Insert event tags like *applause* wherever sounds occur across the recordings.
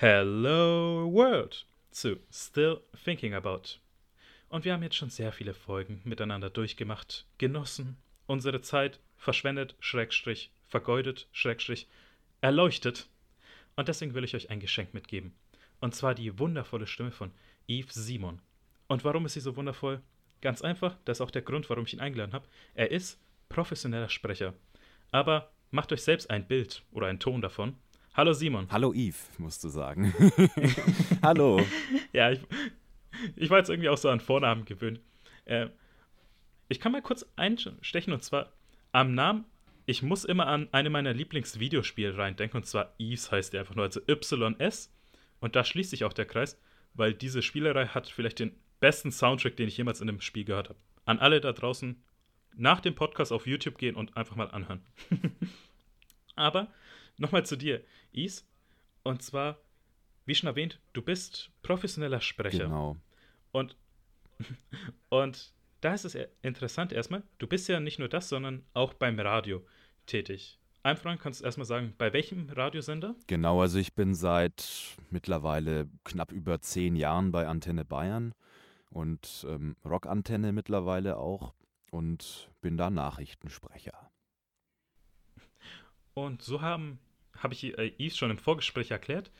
Hello World zu Still Thinking About. Und wir haben jetzt schon sehr viele Folgen miteinander durchgemacht, genossen, unsere Zeit verschwendet, Schrägstrich, vergeudet, Schrägstrich, erleuchtet. Und deswegen will ich euch ein Geschenk mitgeben. Und zwar die wundervolle Stimme von Yves Simon. Und warum ist sie so wundervoll? Ganz einfach, das ist auch der Grund, warum ich ihn eingeladen habe. Er ist professioneller Sprecher. Aber macht euch selbst ein Bild oder einen Ton davon Hallo Simon. Hallo Yves, musst du sagen. *laughs* Hallo. ja, ich, ich war jetzt irgendwie auch so an Vornamen gewöhnt. Äh, ich kann mal kurz einstechen und zwar am Namen. Ich muss immer an eine meiner Lieblingsvideospiele reindenken und zwar Yves heißt der einfach nur, also YS. Und da schließt sich auch der Kreis, weil diese Spielerei hat vielleicht den besten Soundtrack, den ich jemals in einem Spiel gehört habe. An alle da draußen nach dem Podcast auf YouTube gehen und einfach mal anhören. *laughs* Aber nochmal zu dir, Is. Und zwar, wie schon erwähnt, du bist professioneller Sprecher. Genau. Und, *laughs* und da ist es interessant erstmal, du bist ja nicht nur das, sondern auch beim Radio tätig. Einfach kannst du erstmal sagen, bei welchem Radiosender? Genau, also ich bin seit mittlerweile knapp über zehn Jahren bei Antenne Bayern und ähm, Rockantenne mittlerweile auch und bin da Nachrichtensprecher. Und so haben habe ich äh, Yves schon im Vorgespräch erklärt.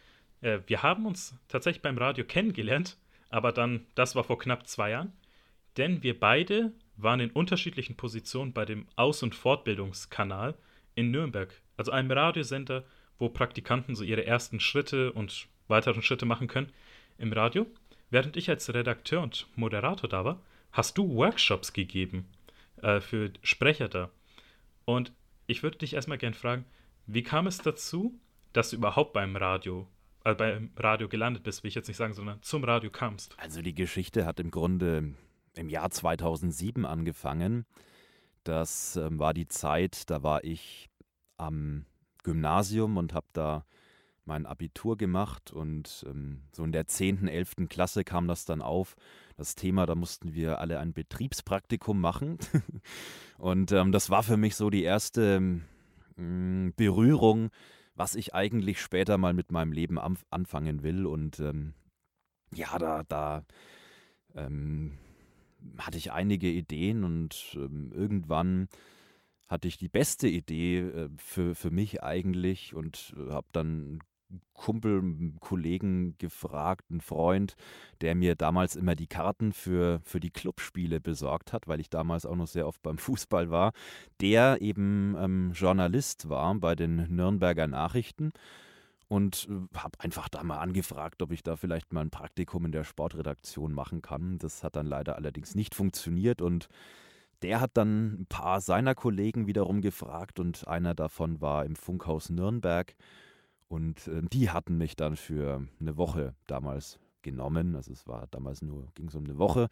Äh, wir haben uns tatsächlich beim Radio kennengelernt, aber dann, das war vor knapp zwei Jahren, denn wir beide waren in unterschiedlichen Positionen bei dem Aus- und Fortbildungskanal in Nürnberg, also einem Radiosender, wo Praktikanten so ihre ersten Schritte und weiteren Schritte machen können im Radio. Während ich als Redakteur und Moderator da war, hast du Workshops gegeben äh, für Sprecher da. Und ich würde dich erstmal gerne fragen, wie kam es dazu, dass du überhaupt beim Radio, äh, beim Radio gelandet bist, will ich jetzt nicht sagen, sondern zum Radio kamst? Also die Geschichte hat im Grunde im Jahr 2007 angefangen. Das ähm, war die Zeit, da war ich am Gymnasium und habe da mein Abitur gemacht und ähm, so in der 10., 11. Klasse kam das dann auf. Das Thema, da mussten wir alle ein Betriebspraktikum machen. *laughs* und ähm, das war für mich so die erste hm, Berührung, was ich eigentlich später mal mit meinem Leben anfangen will. Und ähm, ja, da, da ähm, hatte ich einige Ideen und ähm, irgendwann hatte ich die beste Idee äh, für, für mich eigentlich und äh, habe dann Kumpel, Kollegen gefragt, einen Freund, der mir damals immer die Karten für, für die Clubspiele besorgt hat, weil ich damals auch noch sehr oft beim *laughs* Fußball war, der eben ähm, Journalist war bei den Nürnberger Nachrichten und äh, habe einfach da mal angefragt, ob ich da vielleicht mal ein Praktikum in der Sportredaktion machen kann. Das hat dann leider allerdings nicht funktioniert und der hat dann ein paar seiner Kollegen wiederum gefragt und einer davon war im Funkhaus Nürnberg. Und äh, die hatten mich dann für eine Woche damals genommen. Also es war damals nur, ging es um eine Woche.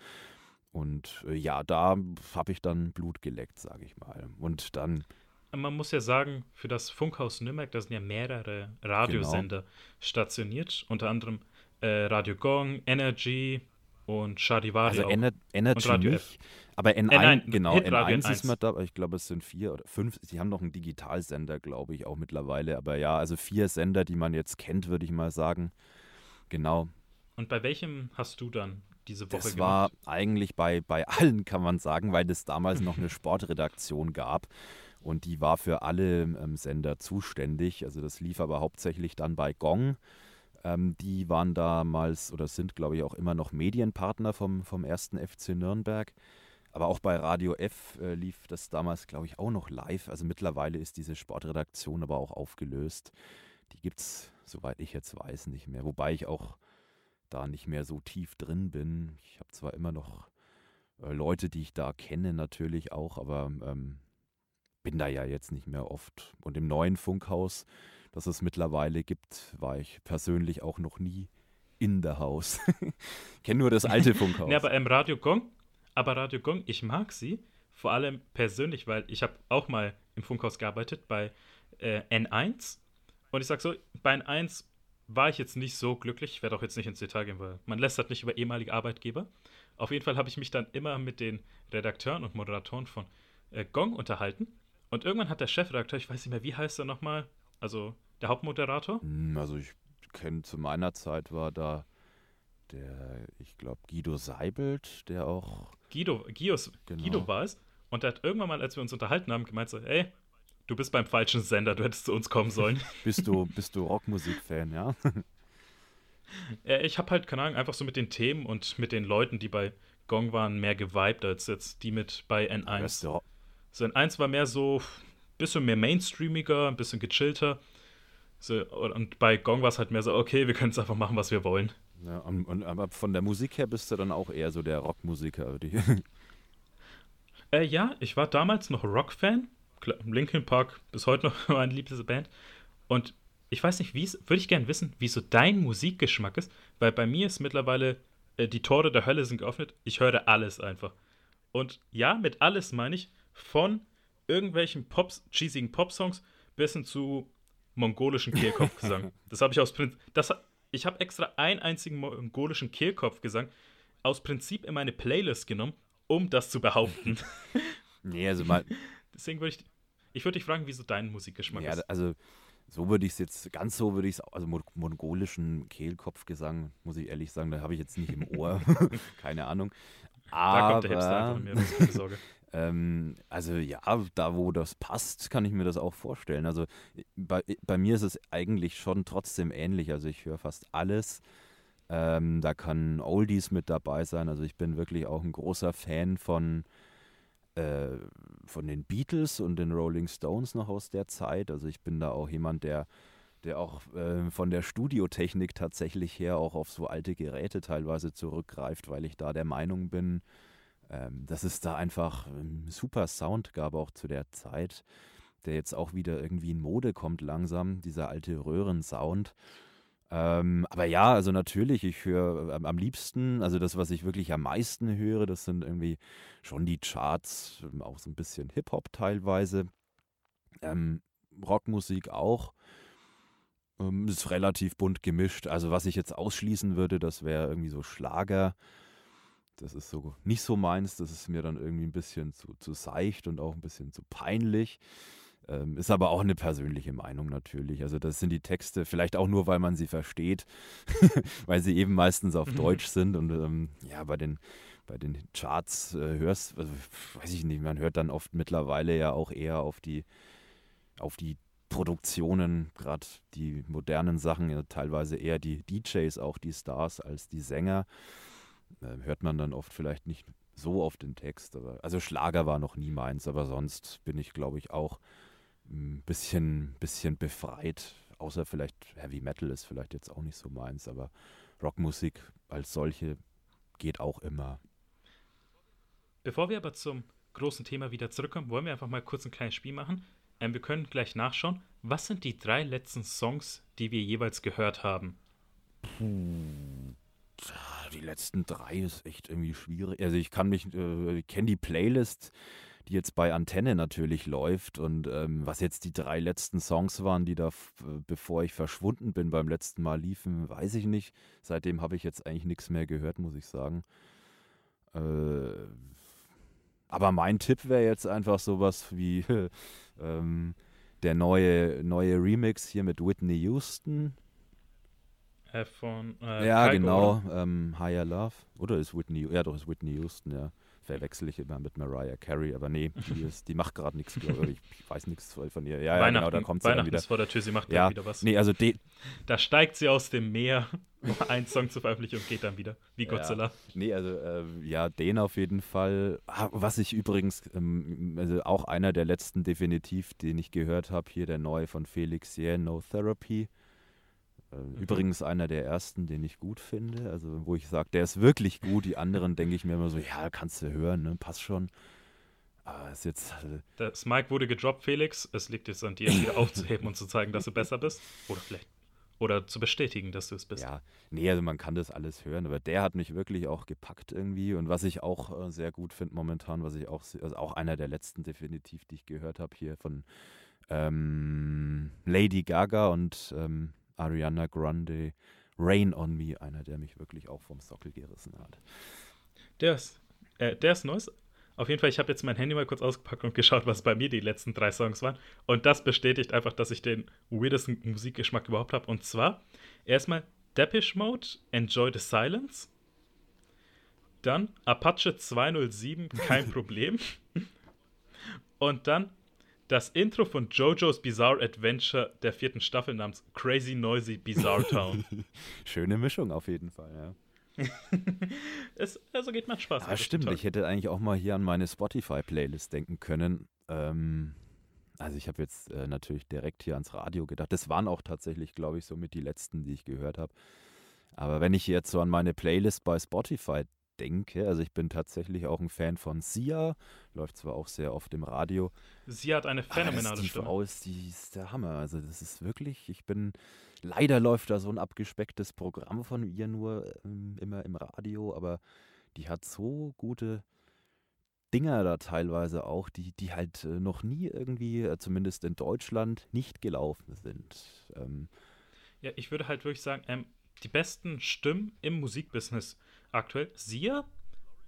Und äh, ja, da habe ich dann Blut geleckt, sage ich mal. Und dann. Man muss ja sagen, für das Funkhaus Nürnberg, da sind ja mehrere Radiosender genau. stationiert, unter anderem äh, Radio Gong, Energy und Charivari. Also Ener Energy nicht, F. Aber N1, N1 genau, N1 ist mal da, ich glaube, es sind vier oder fünf. Sie haben noch einen Digitalsender, glaube ich, auch mittlerweile. Aber ja, also vier Sender, die man jetzt kennt, würde ich mal sagen. Genau. Und bei welchem hast du dann diese Woche das gemacht? Das war eigentlich bei, bei *laughs* allen, kann man sagen, weil es damals noch eine Sportredaktion gab. Und die war für alle ähm, Sender zuständig. Also das lief aber hauptsächlich dann bei Gong. Ähm, die waren damals oder sind, glaube ich, auch immer noch Medienpartner vom, vom ersten FC Nürnberg. Aber auch bei Radio F äh, lief das damals, glaube ich, auch noch live. Also mittlerweile ist diese Sportredaktion aber auch aufgelöst. Die gibt es, soweit ich jetzt weiß, nicht mehr. Wobei ich auch da nicht mehr so tief drin bin. Ich habe zwar immer noch äh, Leute, die ich da kenne, natürlich auch, aber ähm, bin da ja jetzt nicht mehr oft. Und im neuen Funkhaus, das es mittlerweile gibt, war ich persönlich auch noch nie in der Haus. *laughs* Kenne nur das alte *laughs* Funkhaus. ja, aber im Radio Gong aber Radio Gong, ich mag sie, vor allem persönlich, weil ich habe auch mal im Funkhaus gearbeitet bei äh, N1 und ich sag so, bei N1 war ich jetzt nicht so glücklich, ich werde auch jetzt nicht ins Detail gehen, weil man lässt halt nicht über ehemalige Arbeitgeber. Auf jeden Fall habe ich mich dann immer mit den Redakteuren und Moderatoren von äh, Gong unterhalten und irgendwann hat der Chefredakteur, ich weiß nicht mehr, wie heißt er nochmal, also der Hauptmoderator? Hm, also ich kenne zu meiner Zeit war da der, ich glaube, Guido Seibelt, der auch. Guido, Guidos, genau. Guido war es. Und der hat irgendwann mal, als wir uns unterhalten haben, gemeint so, ey, du bist beim falschen Sender, du hättest zu uns kommen sollen. *laughs* bist du, bist du Rockmusik-Fan, ja? *laughs* ich habe halt, keine Ahnung, einfach so mit den Themen und mit den Leuten, die bei Gong waren, mehr gewiped als jetzt die mit bei N1. So, N1 war mehr so, bisschen mehr mainstreamiger, ein bisschen gechillter. So, und bei Gong war es halt mehr so, okay, wir können es einfach machen, was wir wollen. Ja, und, und, aber von der Musik her bist du dann auch eher so der Rockmusiker. *laughs* äh, ja, ich war damals noch Rock-Fan. Linkin Park bis heute noch *laughs* meine liebste Band. Und ich weiß nicht, wie es, würde ich gerne wissen, wie so dein Musikgeschmack ist, weil bei mir ist mittlerweile äh, die Tore der Hölle sind geöffnet. Ich höre alles einfach. Und ja, mit alles meine ich von irgendwelchen Pops, cheesigen Pop-Songs bis hin zu mongolischen Kehlkopfgesang. *laughs* das habe ich aus Prinzip. Ich habe extra einen einzigen mongolischen Kehlkopfgesang aus Prinzip in meine Playlist genommen, um das zu behaupten. *laughs* nee, also mal. Deswegen würde ich. Ich würde dich fragen, wieso dein Musikgeschmack ja, ist. Also, so würde ich es jetzt, ganz so würde ich es, also mongolischen Kehlkopfgesang, muss ich ehrlich sagen, da habe ich jetzt nicht im Ohr. *laughs* *laughs* Keine Ahnung. Aber, da kommt der Hipster einfach mir, keine Sorge. Ähm, also ja, da wo das passt, kann ich mir das auch vorstellen. Also bei, bei mir ist es eigentlich schon trotzdem ähnlich. Also ich höre fast alles. Ähm, da kann Oldies mit dabei sein. Also ich bin wirklich auch ein großer Fan von, äh, von den Beatles und den Rolling Stones noch aus der Zeit. Also ich bin da auch jemand, der der auch äh, von der Studiotechnik tatsächlich her auch auf so alte Geräte teilweise zurückgreift, weil ich da der Meinung bin, ähm, dass es da einfach einen super Sound gab, auch zu der Zeit, der jetzt auch wieder irgendwie in Mode kommt langsam, dieser alte Röhrensound. Ähm, aber ja, also natürlich, ich höre am, am, liebsten, also das, was ich wirklich am meisten höre, das sind irgendwie schon die Charts, ähm, auch so ein bisschen Hip-Hop teilweise, ähm, Rockmusik auch. Ähm, ist relativ bunt gemischt. Also was ich jetzt ausschließen würde, das wäre irgendwie so Schlager. Das ist so nicht so meins, das ist mir dann irgendwie ein bisschen zu, zu seicht und auch ein bisschen zu peinlich. Ähm, ist aber auch eine persönliche Meinung natürlich. Also das sind die Texte, vielleicht auch nur, weil man sie versteht, *laughs* weil sie eben meistens auf mhm. Deutsch sind und ähm, ja, bei den, bei den Charts äh, hörst, also, weiß ich nicht, man hört dann oft mittlerweile ja auch eher auf die, auf die Produktionen, gerade die modernen Sachen, ja, teilweise eher die DJs, auch die Stars als die Sänger äh, hört man dann oft vielleicht nicht so auf den Text. Aber, also Schlager war noch nie meins, aber sonst bin ich, glaube ich, auch ein bisschen, bisschen befreit. Außer vielleicht Heavy Metal ist vielleicht jetzt auch nicht so meins, aber Rockmusik als solche geht auch immer. Bevor wir aber zum großen Thema wieder zurückkommen, wollen wir einfach mal kurz ein kleines Spiel machen. Ähm, wir können gleich nachschauen. Was sind die drei letzten Songs, die wir jeweils gehört haben? Puh die letzten drei ist echt irgendwie schwierig. Also ich kann mich, äh, kenne die Playlist, die jetzt bei Antenne natürlich läuft und ähm, was jetzt die drei letzten Songs waren, die da, bevor ich verschwunden bin beim letzten Mal liefen, weiß ich nicht. Seitdem habe ich jetzt eigentlich nichts mehr gehört, muss ich sagen. Äh, aber mein Tipp wäre jetzt einfach sowas wie *laughs* ähm, der neue, neue Remix hier mit Whitney Houston äh, von. Äh, ja, Kalko, genau. Ähm, Higher Love. Oder ist Whitney. Ja, doch, ist Whitney Houston, ja. Verwechsel ich immer mit Mariah Carey, aber nee, die, *laughs* ist, die macht gerade nichts, glaube ich. Ich weiß nichts von ihr. Ja, ja genau, da kommt sie dann wieder. ist vor der Tür, sie macht ja, wieder was. Nee, also da steigt sie aus dem Meer, *laughs* um einen Song zu veröffentlichen und geht dann wieder, wie Godzilla. Ja, nee, also äh, ja, den auf jeden Fall. Ah, was ich übrigens, ähm, also auch einer der letzten definitiv, den ich gehört habe, hier der neue von Felix Yeah, No Therapy. Mhm. Übrigens einer der ersten, den ich gut finde. Also, wo ich sage, der ist wirklich gut. Die anderen denke ich mir immer so, ja, kannst du hören, ne? passt schon. Aber ist jetzt. Äh das Mike wurde gedroppt, Felix. Es liegt jetzt an dir, wieder *laughs* aufzuheben und zu zeigen, dass du besser bist. Oder vielleicht. Oder zu bestätigen, dass du es bist. Ja, nee, also man kann das alles hören, aber der hat mich wirklich auch gepackt irgendwie. Und was ich auch äh, sehr gut finde momentan, was ich auch, also auch einer der letzten definitiv, die ich gehört habe, hier von ähm, Lady Gaga und ähm, Ariana Grande, Rain on Me, einer, der mich wirklich auch vom Sockel gerissen hat. Der ist, äh, der ist neues. Auf jeden Fall, ich habe jetzt mein Handy mal kurz ausgepackt und geschaut, was bei mir die letzten drei Songs waren. Und das bestätigt einfach, dass ich den weirdesten Musikgeschmack überhaupt habe. Und zwar, Erstmal Depeche Mode, Enjoy the Silence. Dann Apache 207, kein *laughs* Problem. Und dann das Intro von JoJo's Bizarre Adventure der vierten Staffel namens Crazy Noisy Bizarre Town. *laughs* Schöne Mischung auf jeden Fall, ja. *laughs* es, also geht macht Spaß. Ja, stimmt. Ich hätte eigentlich auch mal hier an meine Spotify-Playlist denken können. Ähm, also ich habe jetzt äh, natürlich direkt hier ans Radio gedacht. Das waren auch tatsächlich, glaube ich, so mit die letzten, die ich gehört habe. Aber wenn ich jetzt so an meine Playlist bei Spotify denke, also ich bin tatsächlich auch ein Fan von Sia, läuft zwar auch sehr oft im Radio. Sie hat eine phänomenale die Stimme. Frau ist, die ist der Hammer. Also das ist wirklich, ich bin, leider läuft da so ein abgespecktes Programm von ihr nur ähm, immer im Radio, aber die hat so gute Dinger da teilweise auch, die, die halt äh, noch nie irgendwie, äh, zumindest in Deutschland, nicht gelaufen sind. Ähm, ja, ich würde halt wirklich sagen, ähm, die besten Stimmen im Musikbusiness aktuell Sia,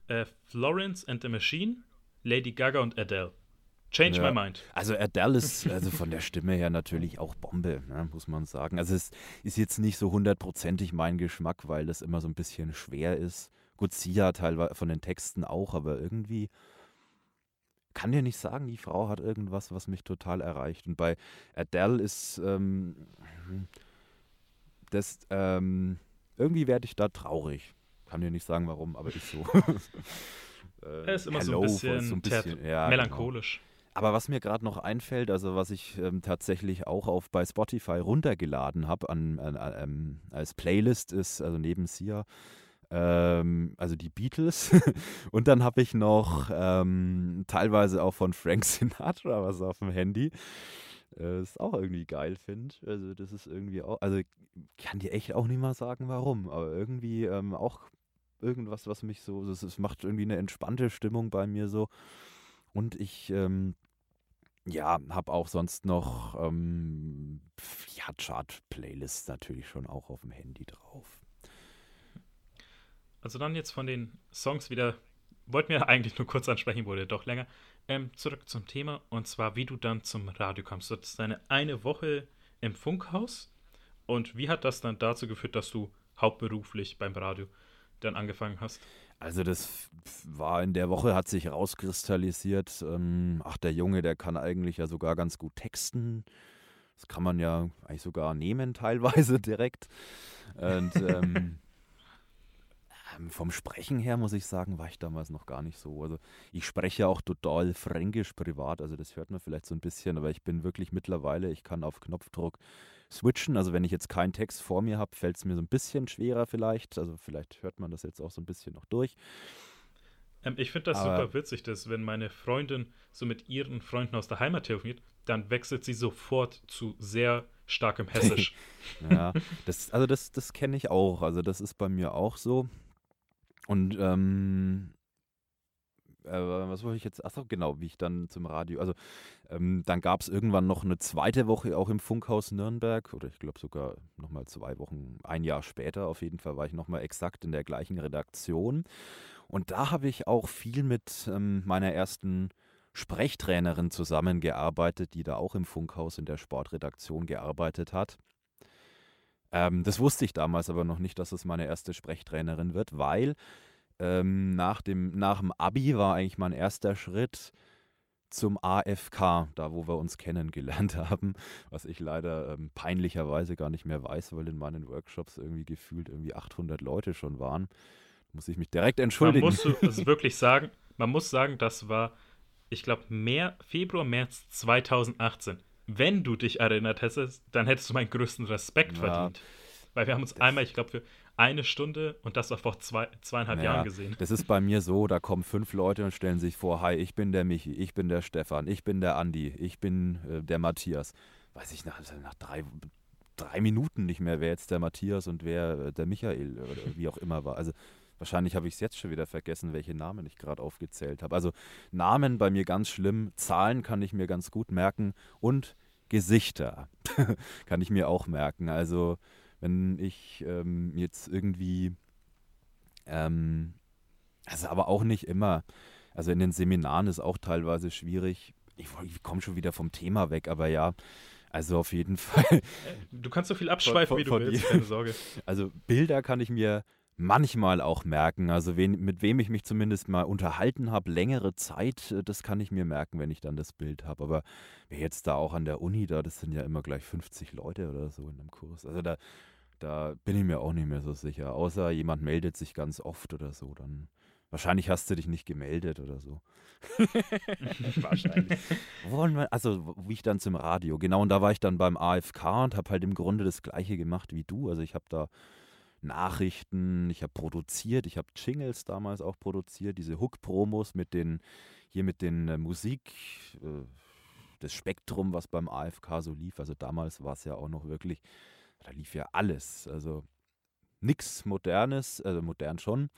äh, Florence and the Machine, Lady Gaga und Adele. Change ja. my mind. Also Adele ist also von der Stimme her natürlich auch Bombe, ne, muss man sagen. Also es ist jetzt nicht so hundertprozentig mein Geschmack, weil das immer so ein bisschen schwer ist. Gut, Sia teilweise von den Texten auch, aber irgendwie kann dir nicht sagen, die Frau hat irgendwas, was mich total erreicht. Und bei Adele ist ähm, das ähm, irgendwie werde ich da traurig. Kann dir nicht sagen, warum, aber ich so. *laughs* äh, er ist immer Hello, so ein bisschen, so ein bisschen ja, genau. melancholisch. Genau. Aber was mir gerade noch einfällt, also was ich ähm, tatsächlich auch auf bei Spotify runtergeladen habe an, an, an, ähm, als Playlist ist, also neben Sia, ähm, also die Beatles. *laughs* Und dann habe ich noch ähm, teilweise auch von Frank Sinatra was auf dem Handy. Äh, ist auch irgendwie geil finde. Also das ist irgendwie auch, also kann dir echt auch nicht mal sagen, warum, aber irgendwie ähm, auch irgendwas, was mich so, es macht irgendwie eine entspannte Stimmung bei mir so. Und ich, ähm, ja, habe auch sonst noch, ähm, ja, Chart-Playlists natürlich schon auch auf dem Handy drauf. Also dann jetzt von den Songs wieder, wollten wir eigentlich nur kurz ansprechen, wurde doch länger. Ähm, zurück zum Thema und zwar, wie du dann zum Radio kommst. Du hattest deine eine Woche im Funkhaus und wie hat das dann dazu geführt, dass du hauptberuflich beim Radio dann angefangen hast? Also das war in der Woche, hat sich rauskristallisiert, ähm, ach der Junge, der kann eigentlich ja sogar ganz gut texten. Das kann man ja eigentlich sogar nehmen teilweise *laughs* direkt. Und ähm, ähm vom Sprechen her muss ich sagen, war ich damals noch gar nicht so. Also ich spreche auch total fränkisch privat, also das hört man vielleicht so ein bisschen, aber ich bin wirklich mittlerweile, ich kann auf Knopfdruck switchen. Also wenn ich jetzt keinen Text vor mir habe, fällt es mir so ein bisschen schwerer vielleicht. Also vielleicht hört man das jetzt auch so ein bisschen noch durch. Ähm, ich finde das Aber super witzig, dass wenn meine Freundin so mit ihren Freunden aus der Heimat telefoniert, dann wechselt sie sofort zu sehr starkem Hessisch. *laughs* ja, das, also das, das kenne ich auch. Also das ist bei mir auch so. Und ähm, äh, was wollte ich jetzt? Achso, genau, wie ich dann zum Radio. Also ähm, dann gab es irgendwann noch eine zweite Woche auch im Funkhaus Nürnberg oder ich glaube sogar nochmal zwei Wochen, ein Jahr später auf jeden Fall war ich nochmal exakt in der gleichen Redaktion. Und da habe ich auch viel mit ähm, meiner ersten Sprechtrainerin zusammengearbeitet, die da auch im Funkhaus in der Sportredaktion gearbeitet hat. Ähm, das wusste ich damals aber noch nicht, dass es meine erste Sprechtrainerin wird, weil ähm, nach, dem, nach dem Abi war eigentlich mein erster Schritt zum AFK, da wo wir uns kennengelernt *laughs* haben, was ich leider ähm, peinlicherweise gar nicht mehr weiß, weil in meinen Workshops irgendwie gefühlt irgendwie 800 Leute schon waren. Muss ich mich direkt entschuldigen. Man muss *laughs* es wirklich sagen, man muss sagen, das war, ich glaube, Februar, März 2018. Wenn du dich erinnert hättest, dann hättest du meinen größten Respekt ja, verdient. Weil wir haben uns einmal, ich glaube, für eine Stunde und das war vor zwei, zweieinhalb naja, Jahren gesehen. Das ist bei mir so, da kommen fünf Leute und stellen sich vor, hi, ich bin der Michi, ich bin der Stefan, ich bin der Andi, ich bin äh, der Matthias. Weiß ich nach, nach drei, drei Minuten nicht mehr, wer jetzt der Matthias und wer äh, der Michael oder wie auch immer war. Also wahrscheinlich habe ich es jetzt schon wieder vergessen, welche Namen ich gerade aufgezählt habe. Also Namen bei mir ganz schlimm, Zahlen kann ich mir ganz gut merken und Gesichter *laughs* kann ich mir auch merken. Also wenn ich ähm, jetzt irgendwie, ähm, also aber auch nicht immer, also in den Seminaren ist auch teilweise schwierig, ich, ich komme schon wieder vom Thema weg, aber ja, Also auf jeden *laughs* Fall. Du kannst so viel abschweifen, von, von, wie du willst, keine Sorge. Also Bilder kann ich mir manchmal auch merken. Also wen, mit wem ich mich zumindest mal unterhalten habe, längere Zeit, äh, das kann ich mir merken, wenn ich dann das Bild habe. Aber wer jetzt da auch an der Uni da, das sind ja immer gleich 50 Leute oder so in einem Kurs. Also da, da bin ich mir auch nicht mehr so sicher. Außer jemand meldet sich ganz oft oder so, dann wahrscheinlich hast du dich nicht gemeldet oder so. *laughs* Wahrscheinlich. also wie ich dann zum Radio, genau, und da war ich dann beim AFK und habe halt im Grunde das gleiche gemacht wie du. Also ich habe da Nachrichten, ich habe produziert, ich habe Jingles damals auch produziert, diese Hook-Promos mit den, hier mit den äh, Musik, äh, das Spektrum, was beim AFK so lief. Also damals war es ja auch noch wirklich, da lief ja alles. Also nichts Modernes, also modern schon,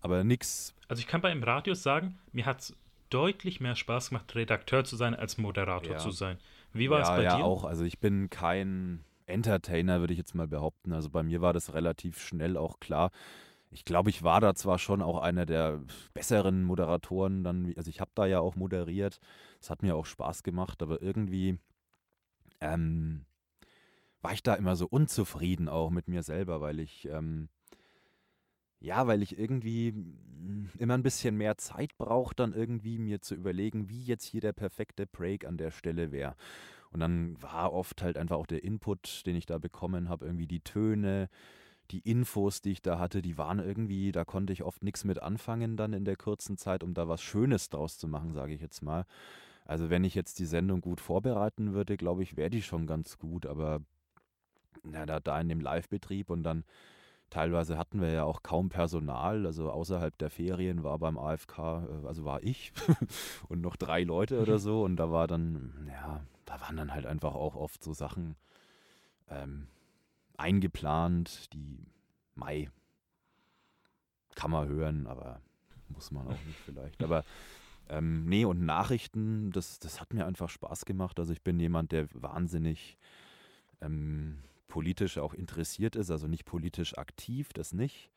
aber nichts. Also ich kann beim Radio sagen, mir hat es deutlich mehr Spaß gemacht, Redakteur zu sein, als Moderator ja. zu sein. Wie war ja, es bei ja, dir? Ja, auch. Also ich bin kein Entertainer, würde ich jetzt mal behaupten. Also bei mir war das relativ schnell auch klar. Ich glaube, ich war da zwar schon auch einer der besseren Moderatoren, dann, also ich habe da ja auch moderiert. Es hat mir auch Spaß gemacht, aber irgendwie ähm, war ich da immer so unzufrieden auch mit mir selber, weil ich ähm, ja, weil ich irgendwie immer ein bisschen mehr Zeit brauche, dann irgendwie mir zu überlegen, wie jetzt hier der perfekte Break an der Stelle wäre. Und dann war oft halt einfach auch der Input, den ich da bekommen habe, irgendwie die Töne, die Infos, die ich da hatte, die waren irgendwie, da konnte ich oft nichts mit anfangen dann in der kurzen Zeit, um da was Schönes draus zu machen, sage ich jetzt mal. Also wenn ich jetzt die Sendung gut vorbereiten würde, glaube ich, wäre die schon ganz gut, aber na, da, da in dem Live-Betrieb und dann teilweise hatten wir ja auch kaum Personal, also außerhalb der Ferien war beim AFK, äh, also war ich *laughs* und noch drei Leute oder so und da war dann, ja, da waren dann halt einfach auch oft so Sachen ähm, eingeplant, die Mai kann man hören, aber muss man auch nicht vielleicht. Aber ähm, nee, und Nachrichten, das, das hat mir einfach Spaß gemacht. Also ich bin jemand, der wahnsinnig ähm, politisch auch interessiert ist, also nicht politisch aktiv, das nicht,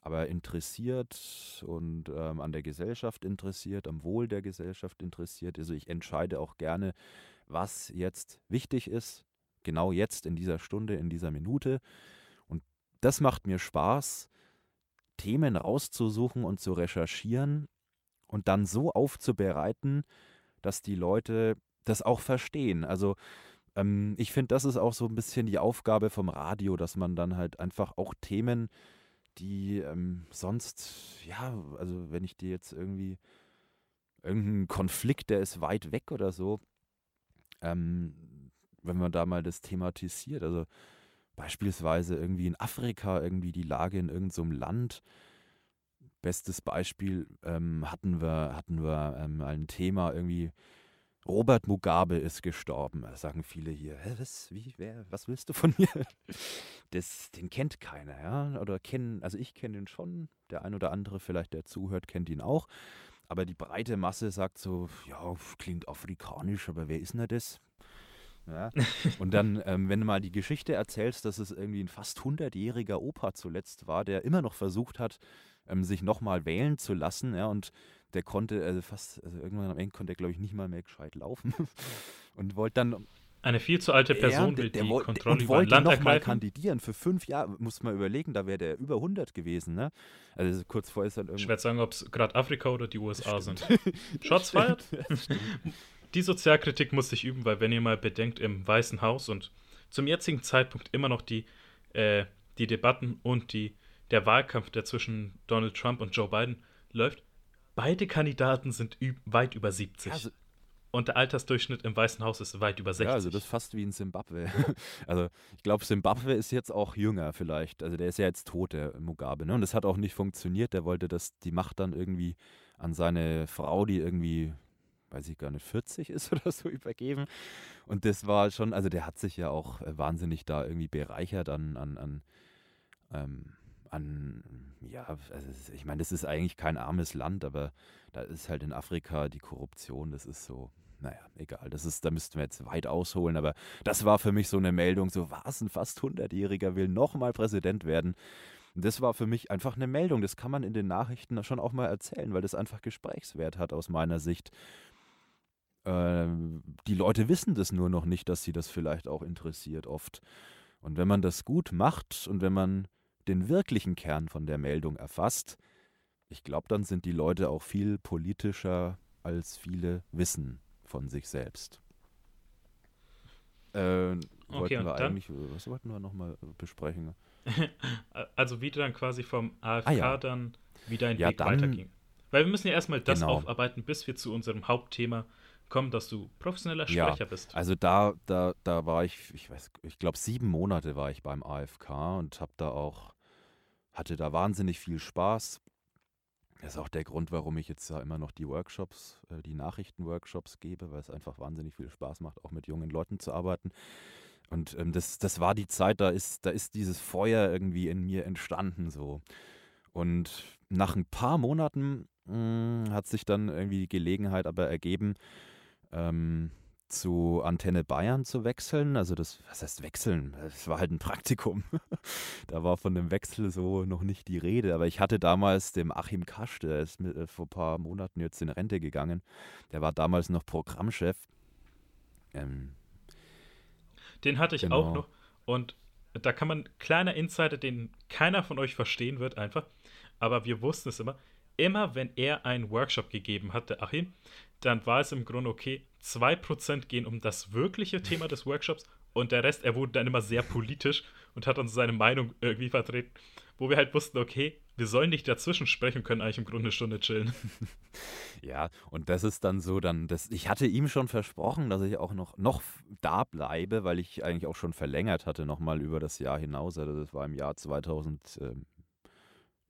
aber interessiert und ähm, an der Gesellschaft interessiert, am Wohl der Gesellschaft interessiert. Also ich entscheide auch gerne, was jetzt wichtig ist, genau jetzt in dieser Stunde, in dieser Minute. Und das macht mir Spaß, Themen rauszusuchen und zu recherchieren und dann so aufzubereiten, dass die Leute das auch verstehen. Also ähm, ich finde, das ist auch so ein bisschen die Aufgabe vom Radio, dass man dann halt einfach auch Themen, die ähm, sonst, ja, also wenn ich dir jetzt irgendwie irgendeinen Konflikt, der ist weit weg oder so, ähm, wenn man da mal das thematisiert, also beispielsweise irgendwie in Afrika, irgendwie die Lage in irgendeinem so Land, bestes Beispiel ähm, hatten wir, hatten wir ähm, ein Thema irgendwie, Robert Mugabe ist gestorben. Sagen viele hier. Hä, was, wie, wer, was willst du von mir? *laughs* Das, den kennt keiner, ja. Oder kennen, also ich kenne ihn schon. Der ein oder andere vielleicht, der zuhört, kennt ihn auch. Aber die breite Masse sagt so, ja, klingt afrikanisch, aber wer ist denn das? Ja. *laughs* Und dann, ähm, wenn du mal die Geschichte erzählst, dass es irgendwie ein fast 100-jähriger Opa zuletzt war, der immer noch versucht hat, ähm, sich nochmal wählen zu lassen, ja, und der konnte, also fast, also irgendwann am Ende konnte er, glaube ich, nicht mal mehr gescheit laufen. *laughs* und wollte dann. Eine viel zu alte Person ja, der, der die wollt, Kontrolle und wollte nochmal kandidieren für fünf Jahre. Muss man überlegen, da wäre der über 100 gewesen, ne? Also kurz vorher ist dann irgendwie. Ich werde sagen, ob es gerade Afrika oder die USA sind. *laughs* Shots feiert? *laughs* die Sozialkritik muss sich üben, weil wenn ihr mal bedenkt, im Weißen Haus und zum jetzigen Zeitpunkt immer noch die, äh, die Debatten und die, der Wahlkampf, der zwischen Donald Trump und Joe Biden läuft, Beide Kandidaten sind weit über 70. Also, und der Altersdurchschnitt im Weißen Haus ist weit über 60. Ja, also das ist fast wie in Simbabwe. *laughs* also ich glaube, Simbabwe ist jetzt auch jünger vielleicht. Also der ist ja jetzt tot, der Mugabe. Ne? Und das hat auch nicht funktioniert. Der wollte das, die Macht dann irgendwie an seine Frau, die irgendwie, weiß ich gar nicht, 40 ist *laughs* oder so übergeben. Und das war schon, also der hat sich ja auch äh, wahnsinnig da irgendwie bereichert an, an, an ähm, an, ja, also ich meine, das ist eigentlich kein armes Land, aber da ist halt in Afrika die Korruption, das ist so, naja, egal, das ist, da müssten wir jetzt weit ausholen, aber das war für mich so eine Meldung, so was, ein fast 100-Jähriger will nochmal Präsident werden. Das war für mich einfach eine Meldung, das kann man in den Nachrichten schon auch mal erzählen, weil das einfach Gesprächswert hat aus meiner Sicht. äh, die Leute wissen das nur noch nicht, dass sie das vielleicht auch interessiert oft. Und wenn man das gut macht und wenn man den wirklichen Kern von der Meldung erfasst, ich glaube, dann sind die Leute auch viel politischer, als viele wissen von sich selbst. Äh, wollten okay, wir eigentlich, was wollten wir nochmal besprechen? *laughs* also wie du dann quasi vom AFK ah, ja. dann wieder ein ja, Weg dann, weiterging. Weil wir müssen ja erstmal das genau. aufarbeiten, bis wir zu unserem Hauptthema kommen, dass du professioneller Sprecher ja, bist. Also da, da, da war ich, ich weiß, ich glaube sieben Monate war ich beim AFK und habe da auch, hatte da wahnsinnig viel Spaß. Das ist auch der Grund, warum ich jetzt ja immer noch die Workshops, äh, die Nachrichtenworkshops gebe, weil es einfach wahnsinnig viel Spaß macht, auch mit jungen Leuten zu arbeiten. Und ähm, das, das war die Zeit, da ist, da ist dieses Feuer irgendwie in mir entstanden so. Und nach ein paar Monaten mh, hm, hat sich dann irgendwie die Gelegenheit aber ergeben, ähm, zu Antenne Bayern zu wechseln. Also das, was heißt wechseln? Es war halt ein Praktikum. *laughs* da war von dem Wechsel so noch nicht die Rede. Aber ich hatte damals dem Achim Kasch, der ist mit, äh, vor ein paar Monaten jetzt in Rente gegangen. Der war damals noch Programmchef. Ähm, den hatte ich genau. auch noch. Und da kann man, kleiner Insider, den keiner von euch verstehen wird, einfach. Aber wir wussten es immer. Immer wenn er einen Workshop gegeben hat, der Achim, dann war es im Grunde okay, 2% gehen um das wirkliche Thema des Workshops und der Rest, er wurde dann immer sehr politisch und hat dann seine Meinung irgendwie vertreten, wo wir halt wussten, okay, wir sollen nicht dazwischen sprechen, können eigentlich im Grunde eine Stunde chillen. *laughs* Ja, und das ist dann so, dann, das, ich hatte ihm schon versprochen, dass ich auch noch, noch da bleibe, weil ich eigentlich auch schon verlängert hatte, nochmal über das Jahr hinaus. Also das war im Jahr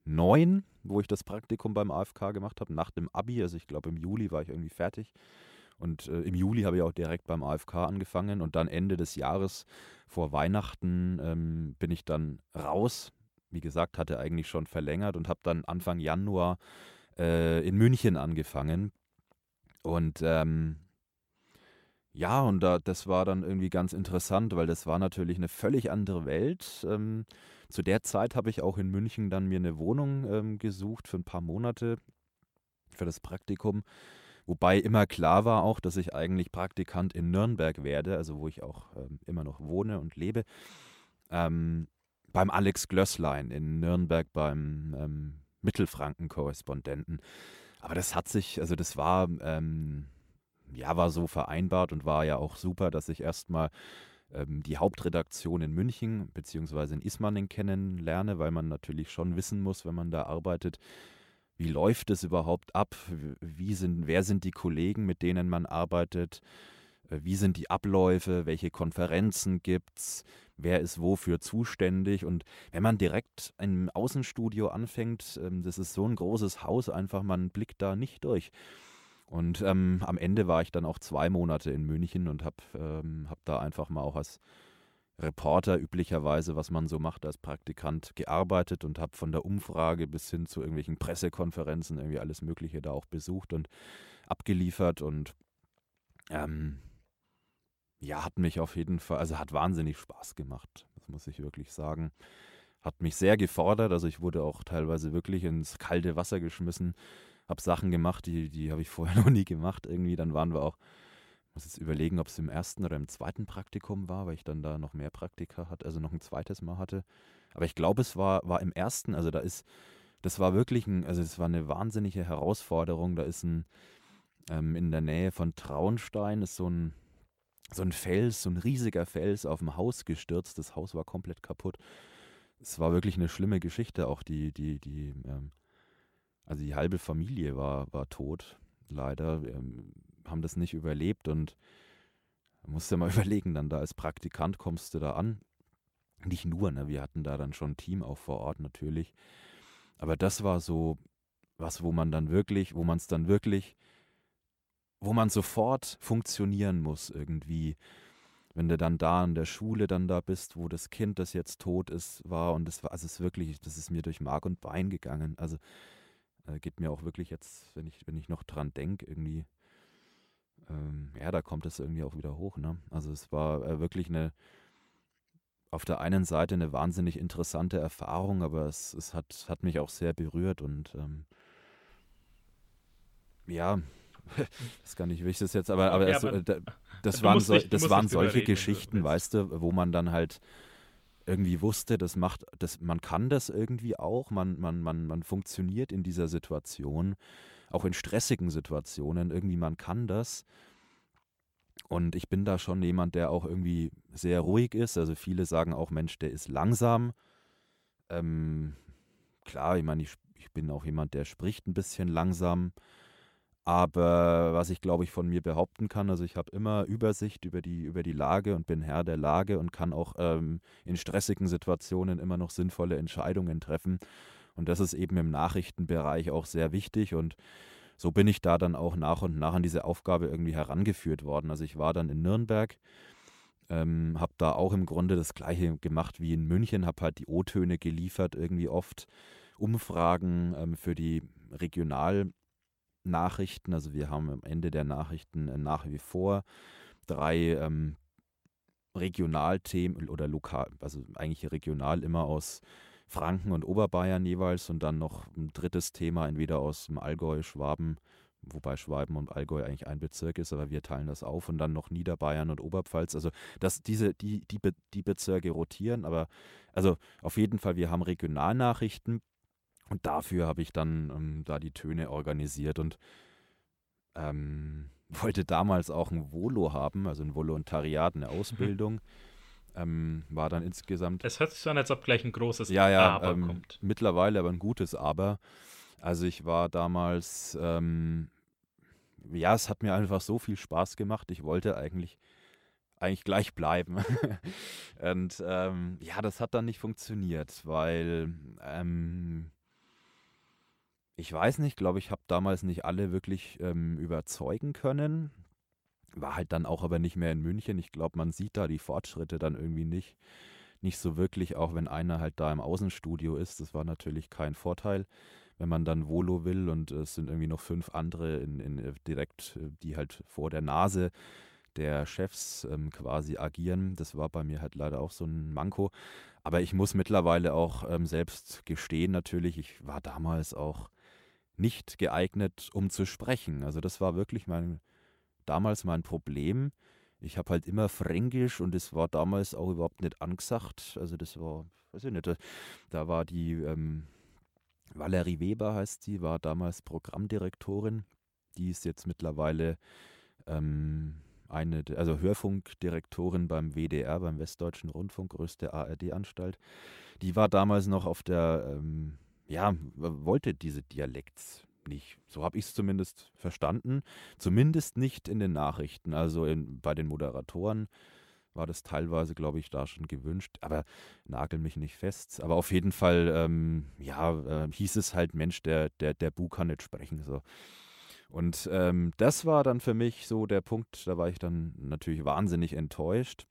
2009, wo ich das Praktikum beim AFK gemacht habe, nach dem Abi. Also ich glaube, im Juli war ich irgendwie fertig. Und äh, im Juli habe ich auch direkt beim AFK angefangen und dann Ende des Jahres vor Weihnachten ähm, bin ich dann raus. Wie gesagt, hatte eigentlich schon verlängert und habe dann Anfang Januar äh, in München angefangen. Und ähm, ja, und da, das war dann irgendwie ganz interessant, weil das war natürlich eine völlig andere Welt. Ähm, zu der Zeit habe ich auch in München dann mir eine Wohnung ähm, gesucht für ein paar Monate für das Praktikum. Wobei immer klar war auch, dass ich eigentlich Praktikant in Nürnberg werde, also wo ich auch ähm, immer noch wohne und lebe. Ähm, beim Alex Glösslein in Nürnberg beim ähm, Mittelfranken-Korrespondenten. Aber das hat sich, also das war, ähm, ja, war so vereinbart und war ja auch super, dass ich erstmal ähm, die Hauptredaktion in München bzw. in Ismaning kennenlerne, weil man natürlich schon wissen muss, wenn man da arbeitet, wie läuft es überhaupt ab? Wie sind, wer sind die Kollegen, mit denen man arbeitet? Äh, wie sind die Abläufe? Welche Konferenzen gibt es? Wer ist wofür zuständig? Und wenn man direkt im Außenstudio anfängt, ähm, das ist so ein großes Haus, einfach man blickt da nicht durch. Und ähm, am Ende war ich dann auch zwei Monate in München und habe ähm, hab da einfach mal auch als Reporter üblicherweise, was man so macht als Praktikant, gearbeitet und habe von der Umfrage bis hin zu irgendwelchen Pressekonferenzen irgendwie alles Mögliche da auch besucht und abgeliefert und ähm, ja, hat mich auf jeden Fall, also hat wahnsinnig Spaß gemacht, das muss ich wirklich sagen. Hat mich sehr gefordert, also ich wurde auch teilweise wirklich ins kalte Wasser geschmissen, habe Sachen gemacht, die, die habe ich vorher *laughs* noch nie gemacht irgendwie. Dann waren wir auch muss jetzt überlegen, ob es im ersten oder im zweiten Praktikum war, weil ich dann da noch mehr Praktika hatte, also noch ein zweites Mal hatte. Aber ich glaube, es war, war im ersten, also da ist, das war wirklich ein, also es war eine wahnsinnige Herausforderung. Da ist ein, ähm, in der Nähe von Traunstein ist so ein, so ein Fels, so ein riesiger Fels auf dem Haus gestürzt. Das Haus war komplett kaputt. Es war wirklich eine schlimme Geschichte. Auch die, die, die, ähm, also die halbe Familie war, war tot, leider. Ähm, haben das nicht überlebt und musst mal *laughs* überlegen, dann da als Praktikant kommst du da an. Nicht nur, ne? wir hatten da dann schon ein Team auch vor Ort natürlich. Aber das war so was, wo man dann wirklich, wo man es dann wirklich, wo man sofort funktionieren muss irgendwie. Wenn du dann da in der Schule dann da bist, wo das Kind, das jetzt tot ist, war und das war, also es ist wirklich, das ist mir durch Mark und Bein gegangen. Also äh, geht mir auch wirklich jetzt, wenn ich, wenn ich noch dran denke, irgendwie ähm, ja, da kommt es irgendwie auch wieder hoch. Ne? Also es war äh, wirklich eine, auf der einen Seite eine wahnsinnig interessante Erfahrung, aber es, es hat, hat mich auch sehr berührt und ähm, ja, *laughs* das gar nicht, wie ich das jetzt, aber, aber, Okay, es, äh, da, das waren, so, das waren solche reden, Geschichten, weißt du, wo man dann halt irgendwie wusste, das macht, das, man kann das irgendwie auch, man, man, man, man funktioniert in dieser Situation, auch in stressigen Situationen, irgendwie man kann das. Und ich bin da schon jemand, der auch irgendwie sehr ruhig ist. Also viele sagen auch, Mensch, der ist langsam. Ähm, klar, ich meine, ich, ich bin auch jemand, der spricht ein bisschen langsam. Aber was ich, glaube ich, von mir behaupten kann, also ich habe immer Übersicht über die, über die Lage und bin Herr der Lage und kann auch ähm, in stressigen Situationen immer noch sinnvolle Entscheidungen treffen. Und das ist eben im Nachrichtenbereich auch sehr wichtig. Und so bin ich da dann auch nach und nach an diese Aufgabe irgendwie herangeführt worden. Also ich war dann in Nürnberg, ähm, habe da auch im Grunde das gleiche gemacht wie in München, habe halt die O-Töne geliefert, irgendwie oft Umfragen ähm, für die Regionalnachrichten. Also wir haben am Ende der Nachrichten äh, nach wie vor drei ähm, Regionalthemen oder lokal, also eigentlich regional immer aus Franken und Oberbayern jeweils und dann noch ein drittes Thema, entweder aus dem Allgäu, Schwaben, wobei Schwaben und Allgäu eigentlich ein Bezirk ist, aber wir teilen das auf und dann noch Niederbayern und Oberpfalz. Also dass diese, die, die, Be die Bezirke rotieren, aber also auf jeden Fall, wir haben Regionalnachrichten und dafür habe ich dann ähm, da die Töne organisiert und ähm, *laughs* wollte damals auch ein Volo haben, also ein Volontariat, eine Ausbildung. *laughs* Ähm, war dann insgesamt Es hört sich so an, als ob gleich ein großes ja, ja, Aber ähm, kommt. mittlerweile aber ein gutes Aber. Also ich war damals, ähm, ja, es hat mir einfach so viel Spaß gemacht. Ich wollte eigentlich, eigentlich gleich bleiben. *laughs* Und ähm, ja, das hat dann nicht funktioniert, weil ähm, ich weiß nicht, glaube ich, habe damals nicht alle wirklich ähm, überzeugen können. War halt dann auch aber nicht mehr in München. Ich glaube, man sieht da die Fortschritte dann irgendwie nicht nicht so wirklich, auch wenn einer halt da im Außenstudio ist. Das war natürlich kein Vorteil, wenn man dann Volo will und es sind irgendwie noch fünf andere in, in, äh, direkt, äh, die halt vor der Nase der Chefs ähm, quasi agieren. Das war bei mir halt leider auch so ein Manko. Aber ich muss mittlerweile auch ähm, selbst gestehen, natürlich, ich war damals auch nicht geeignet, um zu sprechen. Also das war wirklich mein, damals mein Problem. Ich habe halt immer Fränkisch und es war damals auch überhaupt nicht angesagt. Also das war, weiß ich nicht, da, war die ähm, Valerie Weber heißt die, war damals Programmdirektorin. Die ist jetzt mittlerweile ähm, eine, also Hörfunkdirektorin beim WDR, beim Westdeutschen Rundfunk, größte ARD-Anstalt. Die war damals noch auf der, ähm, ja, wollte diese Dialekt nicht. So habe ich es zumindest verstanden. Zumindest nicht in den Nachrichten. Also in, bei den Moderatoren war das teilweise, glaube ich, da schon gewünscht. Aber nagel mich nicht fest. Aber auf jeden Fall, ähm, ja, äh, hieß es halt, Mensch, der, der, der Bu kann nicht sprechen. So. Und ähm, das war dann für mich so der Punkt, da war ich dann natürlich wahnsinnig enttäuscht.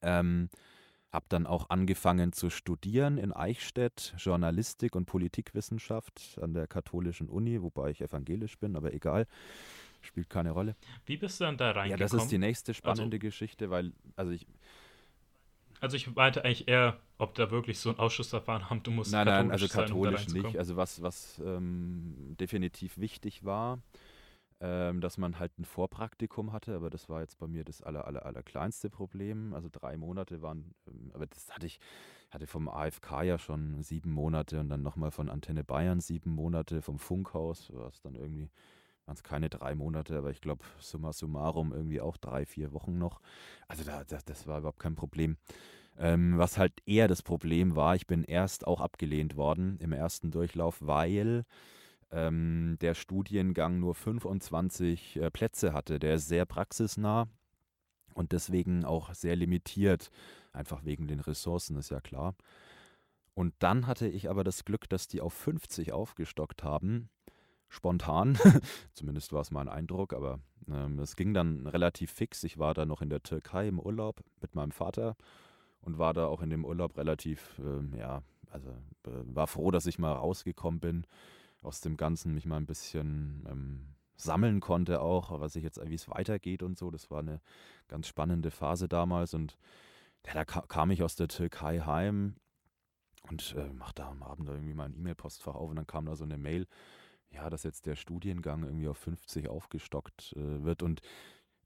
Ähm, habe dann auch angefangen zu studieren in Eichstätt, Journalistik und Politikwissenschaft an der katholischen Uni, wobei ich evangelisch bin, aber egal, spielt keine Rolle. Wie bist du dann da Ja, reingekommen? das ist die nächste spannende Geschichte, weil, also ich, also ich meinte eigentlich eher, ob da wirklich so ein Ausschussverfahren haben, du musst nein, nein, also sein, um katholisch nicht. Also was, was ähm, definitiv wichtig war, ähm, dass man halt ein Vorpraktikum hatte, aber das war jetzt bei mir das aller, aller, aller kleinste Problem. Also drei Monate waren, ähm, aber das hatte ich, hatte vom AFK ja schon sieben Monate und dann nochmal von Antenne Bayern sieben Monate, vom Funkhaus war es dann irgendwie, waren es keine drei Monate, aber ich glaube summa summarum irgendwie auch drei, vier Wochen noch. Also da, das, das war überhaupt kein Problem. Ähm, was halt eher das Problem war, ich bin erst auch abgelehnt worden im ersten Durchlauf, weil ähm, der Studiengang nur 25 äh, Plätze hatte. Der ist sehr praxisnah und deswegen auch sehr limitiert, einfach wegen den Ressourcen, ist ja klar. Und dann hatte ich aber das Glück, dass die auf 50 aufgestockt haben, spontan. *laughs* Zumindest war es mein Eindruck, aber ähm, es ging dann relativ fix. Ich war da noch in der Türkei im Urlaub mit meinem Vater und war da auch in dem Urlaub relativ, ähm, ja, also äh, war froh, dass ich mal rausgekommen bin aus dem Ganzen, mich mal ein bisschen ähm, sammeln konnte auch, was ich jetzt, wie es weitergeht und so. Das war eine ganz spannende Phase damals und ja, da ka kam ich aus der Türkei heim und äh, machte am Abend irgendwie mein E-Mail-Postfach auf und dann kam da so eine Mail, ja, dass jetzt der Studiengang irgendwie auf 50 aufgestockt äh, wird und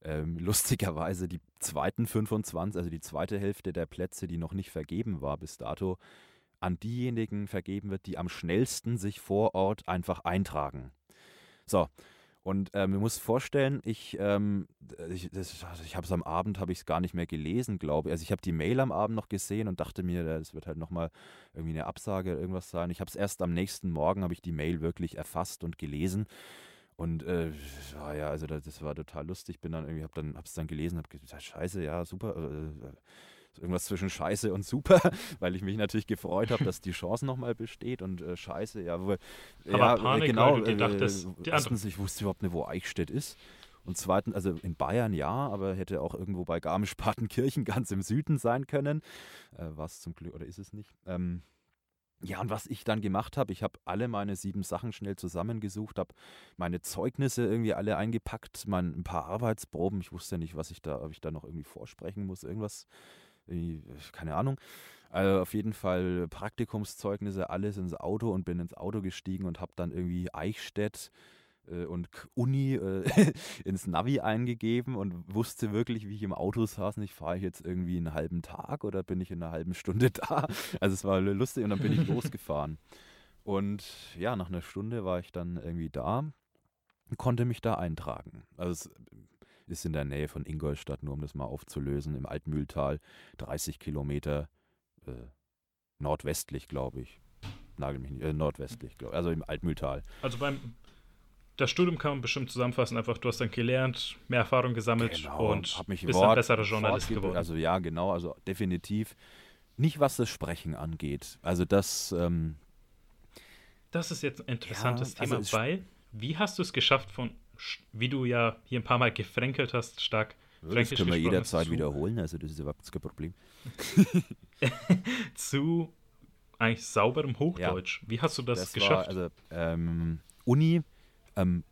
ähm, *laughs* lustigerweise die zweiten 25, also die zweite Hälfte der Plätze, die noch nicht vergeben war bis dato, an diejenigen vergeben wird, die am schnellsten sich vor Ort einfach eintragen. So, und ähm, du musst vorstellen, ich, ähm, ich, ich habe es am Abend, habe ich es gar nicht mehr gelesen, glaube ich. Also ich habe die Mail am Abend noch gesehen und dachte mir, das wird halt nochmal irgendwie eine Absage oder irgendwas sein. Ich habe es erst am nächsten Morgen, habe ich die Mail wirklich erfasst und gelesen. Und äh, ja, also das, das war total lustig. Bin dann irgendwie, habe dann, hab's dann gelesen, habe gesagt, scheiße, ja, super. Äh, irgendwas zwischen Scheiße und Super, *laughs* weil ich mich natürlich gefreut habe, dass die Chance nochmal besteht und äh, Scheiße, ja, wo, Aber ja, Panik, genau, weil du gedacht, äh, erstens, ich wusste überhaupt nicht, wo Eichstätt ist. Und zweitens, also in Bayern ja, aber hätte auch irgendwo bei Garmisch-Partenkirchen *laughs* ganz im Süden sein können. Äh, was zum Glück, oder ist es nicht? Ähm, ja, und was ich dann gemacht habe, ich habe alle meine sieben Sachen schnell zusammengesucht, habe meine Zeugnisse irgendwie alle eingepackt, mein, ein paar Arbeitsproben. Ich wusste nicht, was ich da, ob ich da noch irgendwie vorsprechen muss, irgendwas keine Ahnung. Also auf jeden Fall Praktikumszeugnisse, alles ins Auto und bin ins Auto gestiegen und habe dann irgendwie Eichstätt äh, und Uni äh, *laughs* ins Navi eingegeben und wusste wirklich, wie ich im Auto saß, nicht fahre ich jetzt irgendwie einen halben Tag oder bin ich in einer halben Stunde *laughs* da. Also es war lustig und dann bin ich *laughs* losgefahren. Und ja, nach einer Stunde war ich dann irgendwie da und konnte mich da eintragen. Also es ist in der Nähe von Ingolstadt, nur um das mal aufzulösen, im Altmühltal, 30 Kilometer äh, nordwestlich, glaube ich. Nagel mich nicht, äh, nordwestlich, glaube ich, also im Altmühltal. Also beim das Studium kann man bestimmt zusammenfassen, einfach du hast dann gelernt, mehr Erfahrung gesammelt genau, und mich bist Wort, ein besserer Journalist geworden. Also ja, genau, also definitiv nicht, was das Sprechen angeht. Also das ähm, Das ist jetzt ein interessantes Ja, also Thema, es- weil wie hast du es geschafft von wie du ja hier ein paar Mal gefränkelt hast, stark das Fränkisch können wir jederzeit wiederholen, also das ist überhaupt kein Problem. *laughs* zu eigentlich sauberem Hochdeutsch. Wie hast du das, Das geschafft? war, also ähm, Uni, ähm,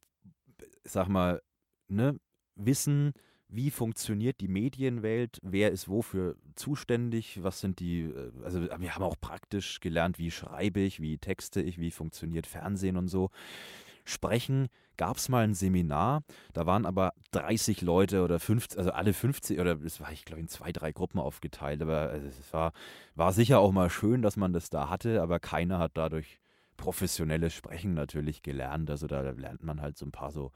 sag mal, ne, Wissen, wie funktioniert die Medienwelt, wer ist wofür zuständig, was sind die, äh, also wir haben auch praktisch gelernt, wie schreibe ich, wie texte ich, wie funktioniert Fernsehen und so. Sprechen gab es mal ein Seminar, da waren aber 30 Leute oder 50, also alle 50 oder es war, ich glaube, in zwei, drei Gruppen aufgeteilt, aber also es war, war sicher auch mal schön, dass man das da hatte, aber keiner hat dadurch professionelles Sprechen natürlich gelernt. Also da lernt man halt so ein paar so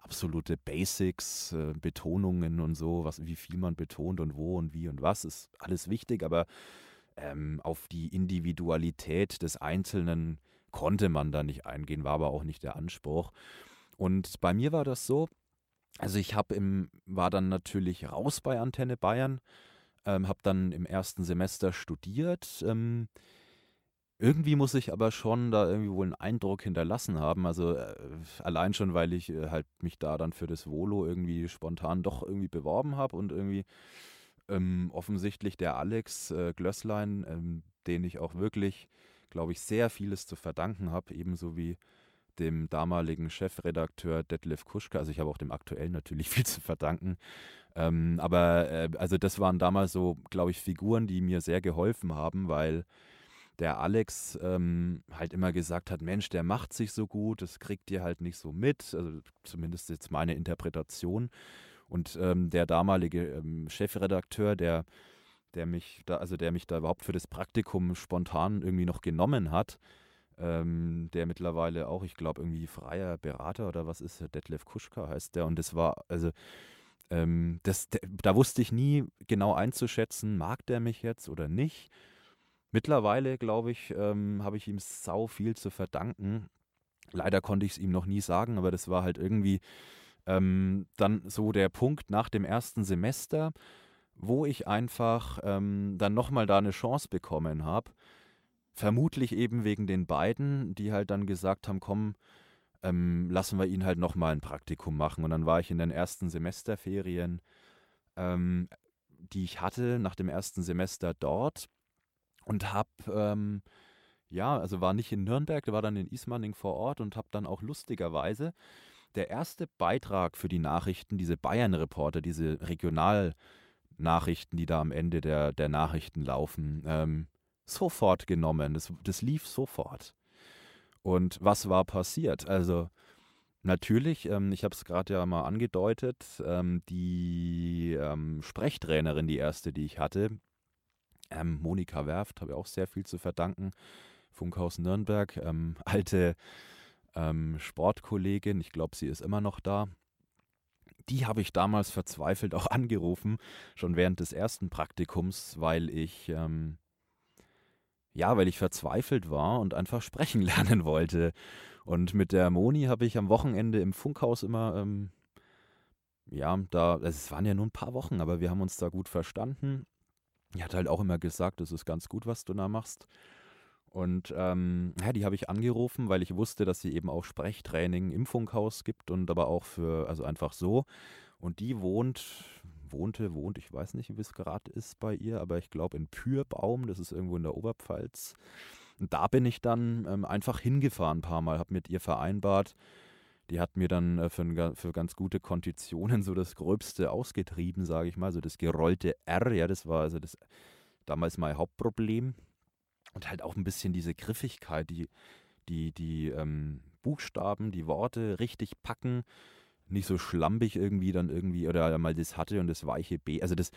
absolute Basics, äh, Betonungen und so, was, wie viel man betont und wo und wie und was, ist alles wichtig, aber ähm, auf die Individualität des Einzelnen konnte man da nicht eingehen, war aber auch nicht der Anspruch. Und bei mir war das so, also ich habe im, war dann natürlich raus bei Antenne Bayern, ähm, habe dann im ersten Semester studiert. Ähm, irgendwie muss ich aber schon da irgendwie wohl einen Eindruck hinterlassen haben. Also äh, allein schon, weil ich äh, halt mich da dann für das Volo irgendwie spontan doch irgendwie beworben habe und irgendwie ähm, offensichtlich der Alex äh, Glösslein, ähm, den ich auch wirklich, glaube ich, sehr vieles zu verdanken habe, ebenso wie dem damaligen Chefredakteur Detlef Kuschka. Also ich habe auch dem aktuellen natürlich *laughs* viel zu verdanken. Ähm, aber äh, also das waren damals so, glaube ich, Figuren, die mir sehr geholfen haben, weil der Alex ähm, halt immer gesagt hat, Mensch, der macht sich so gut, das kriegt ihr halt nicht so mit, also zumindest jetzt meine Interpretation. Und ähm, der damalige ähm, Chefredakteur, der, der mich da, also der mich da überhaupt für das Praktikum spontan irgendwie noch genommen hat, ähm, der mittlerweile auch, ich glaube, irgendwie freier Berater oder was ist, Detlef Kuschka heißt der. Und das war, also ähm, das, der, da wusste ich nie genau einzuschätzen, mag der mich jetzt oder nicht. Mittlerweile, glaube ich, ähm, habe ich ihm sau viel zu verdanken. Leider konnte ich es ihm noch nie sagen, aber das war halt irgendwie ähm, dann so der Punkt nach dem ersten Semester, wo ich einfach ähm, dann nochmal da eine Chance bekommen habe. Vermutlich eben wegen den beiden, die halt dann gesagt haben, komm, ähm, lassen wir ihn halt nochmal ein Praktikum machen. Und dann war ich in den ersten Semesterferien, ähm, die ich hatte, nach dem ersten Semester dort und habe, ähm, ja, also war nicht in Nürnberg, war dann in Ismaning vor Ort und habe dann auch lustigerweise der erste Beitrag für die Nachrichten, diese Bayern-Reporter, diese Regionalnachrichten, die da am Ende der, der Nachrichten laufen, ähm, sofort genommen. Das, das lief sofort. Und was war passiert? Also natürlich, ähm, ich habe es gerade ja mal angedeutet, ähm, die ähm, Sprechtrainerin, die erste, die ich hatte, ähm, Monika Werft, habe ich auch sehr viel zu verdanken. Funkhaus Nürnberg, ähm, *laughs* alte Sportkollegin, ich glaube, sie ist immer noch da. Die habe ich damals verzweifelt auch *laughs* angerufen, schon während des ersten Praktikums, weil ich ähm, ja, weil ich verzweifelt war und einfach sprechen *laughs* lernen wollte. Und mit der Moni habe ich am Wochenende im Funkhaus immer, ähm, ja, da, es waren ja nur ein paar Wochen, aber wir haben uns da gut verstanden. Die hat halt auch immer gesagt, es ist ganz gut, was du da machst. Und ähm, ja, die habe ich angerufen, weil ich wusste, dass sie eben auch Sprechtraining im Funkhaus gibt und aber auch für, also einfach so. Und die wohnt, wohnte, wohnt, ich weiß nicht, wie es gerade ist bei ihr, aber ich glaube in Pürbaum, das ist irgendwo in der Oberpfalz. Und da bin ich dann ähm, einfach hingefahren ein paar Mal, habe mit ihr vereinbart. Die hat mir dann äh, für, für ganz gute Konditionen so das Gröbste ausgetrieben, sage ich mal, so das gerollte R, ja, das war also das damals mein Hauptproblem und halt auch ein bisschen diese Griffigkeit, die, die, die ähm, Buchstaben, die Worte richtig packen, nicht so schlampig irgendwie dann irgendwie, oder mal das hatte und das weiche B. Also das,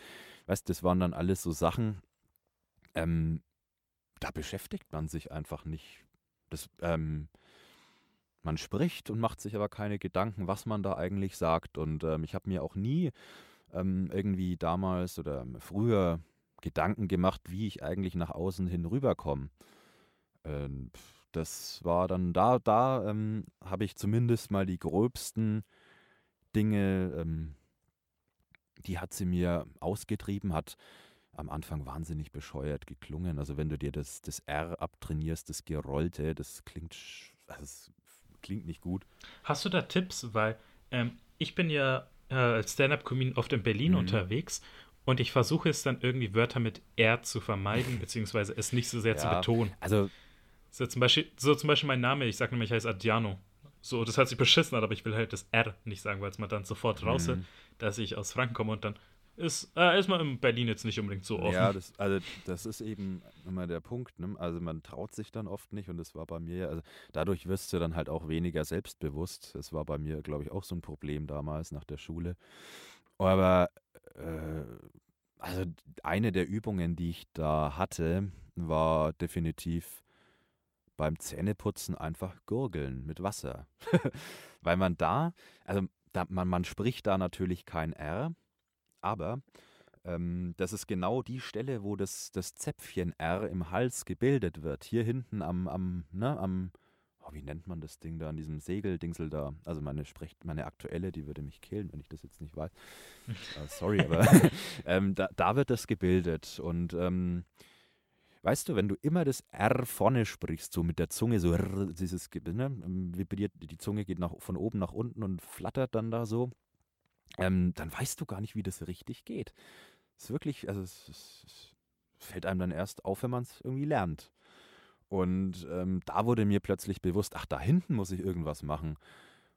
weißt das waren dann alles so Sachen, ähm, da beschäftigt man sich einfach nicht. Das, ähm, man spricht und macht sich aber keine Gedanken, was man da eigentlich sagt. Und ähm, ich habe mir auch nie ähm, irgendwie damals oder früher Gedanken gemacht, wie ich eigentlich nach außen hin rüberkomme. Ähm, das war dann da, da ähm, habe ich zumindest mal die gröbsten Dinge, ähm, die hat sie mir ausgetrieben, hat am Anfang wahnsinnig bescheuert geklungen. Also wenn du dir das, das R abtrainierst, das Gerollte, das klingt, das klingt nicht gut. Hast du da Tipps? Weil ähm, ich bin ja äh, als Stand-Up-Comedian oft in Berlin mhm. unterwegs und ich versuche es dann irgendwie Wörter mit R zu vermeiden, beziehungsweise es nicht so sehr ja, zu betonen. Also. So zum, Beispiel, so zum Beispiel mein Name, ich sage nämlich, ich heiße Adriano. So, das hat sich beschissen aber ich will halt das R nicht sagen, weil es mal dann sofort raus ist, mhm. dass ich aus Franken komme und dann ist, äh, ist man in Berlin jetzt nicht unbedingt so offen. Ja, das, also das ist eben immer der Punkt. Ne? Also man traut sich dann oft nicht und das war bei mir ja, also dadurch wirst du dann halt auch weniger selbstbewusst. Das war bei mir, glaube ich, auch so ein Problem damals nach der Schule. Aber äh, also eine der Übungen, die ich da hatte, war definitiv beim Zähneputzen einfach gurgeln mit Wasser. *laughs* Weil man da, also da, man, man spricht da natürlich kein R, aber ähm, das ist genau die Stelle, wo das, das Zäpfchen R im Hals gebildet wird. Hier hinten am, am, ne, am oh, wie nennt man das Ding da, an diesem Segeldingsel da? Also meine spricht, meine aktuelle, die würde mich killen, wenn ich das jetzt nicht weiß. uh, *laughs* sorry, aber *laughs* ähm, da, da, wird das gebildet. Und ähm, weißt du, wenn du immer das R vorne sprichst, so mit der Zunge, so dieses ne, vibriert, die Zunge geht nach, von oben nach unten und flattert dann da so, ähm, dann weißt du gar nicht, wie das richtig geht. Es ist wirklich, also es, es, es fällt einem dann erst auf, wenn man es irgendwie lernt. Und ähm, da wurde mir plötzlich bewusst, ach, da hinten muss ich irgendwas machen.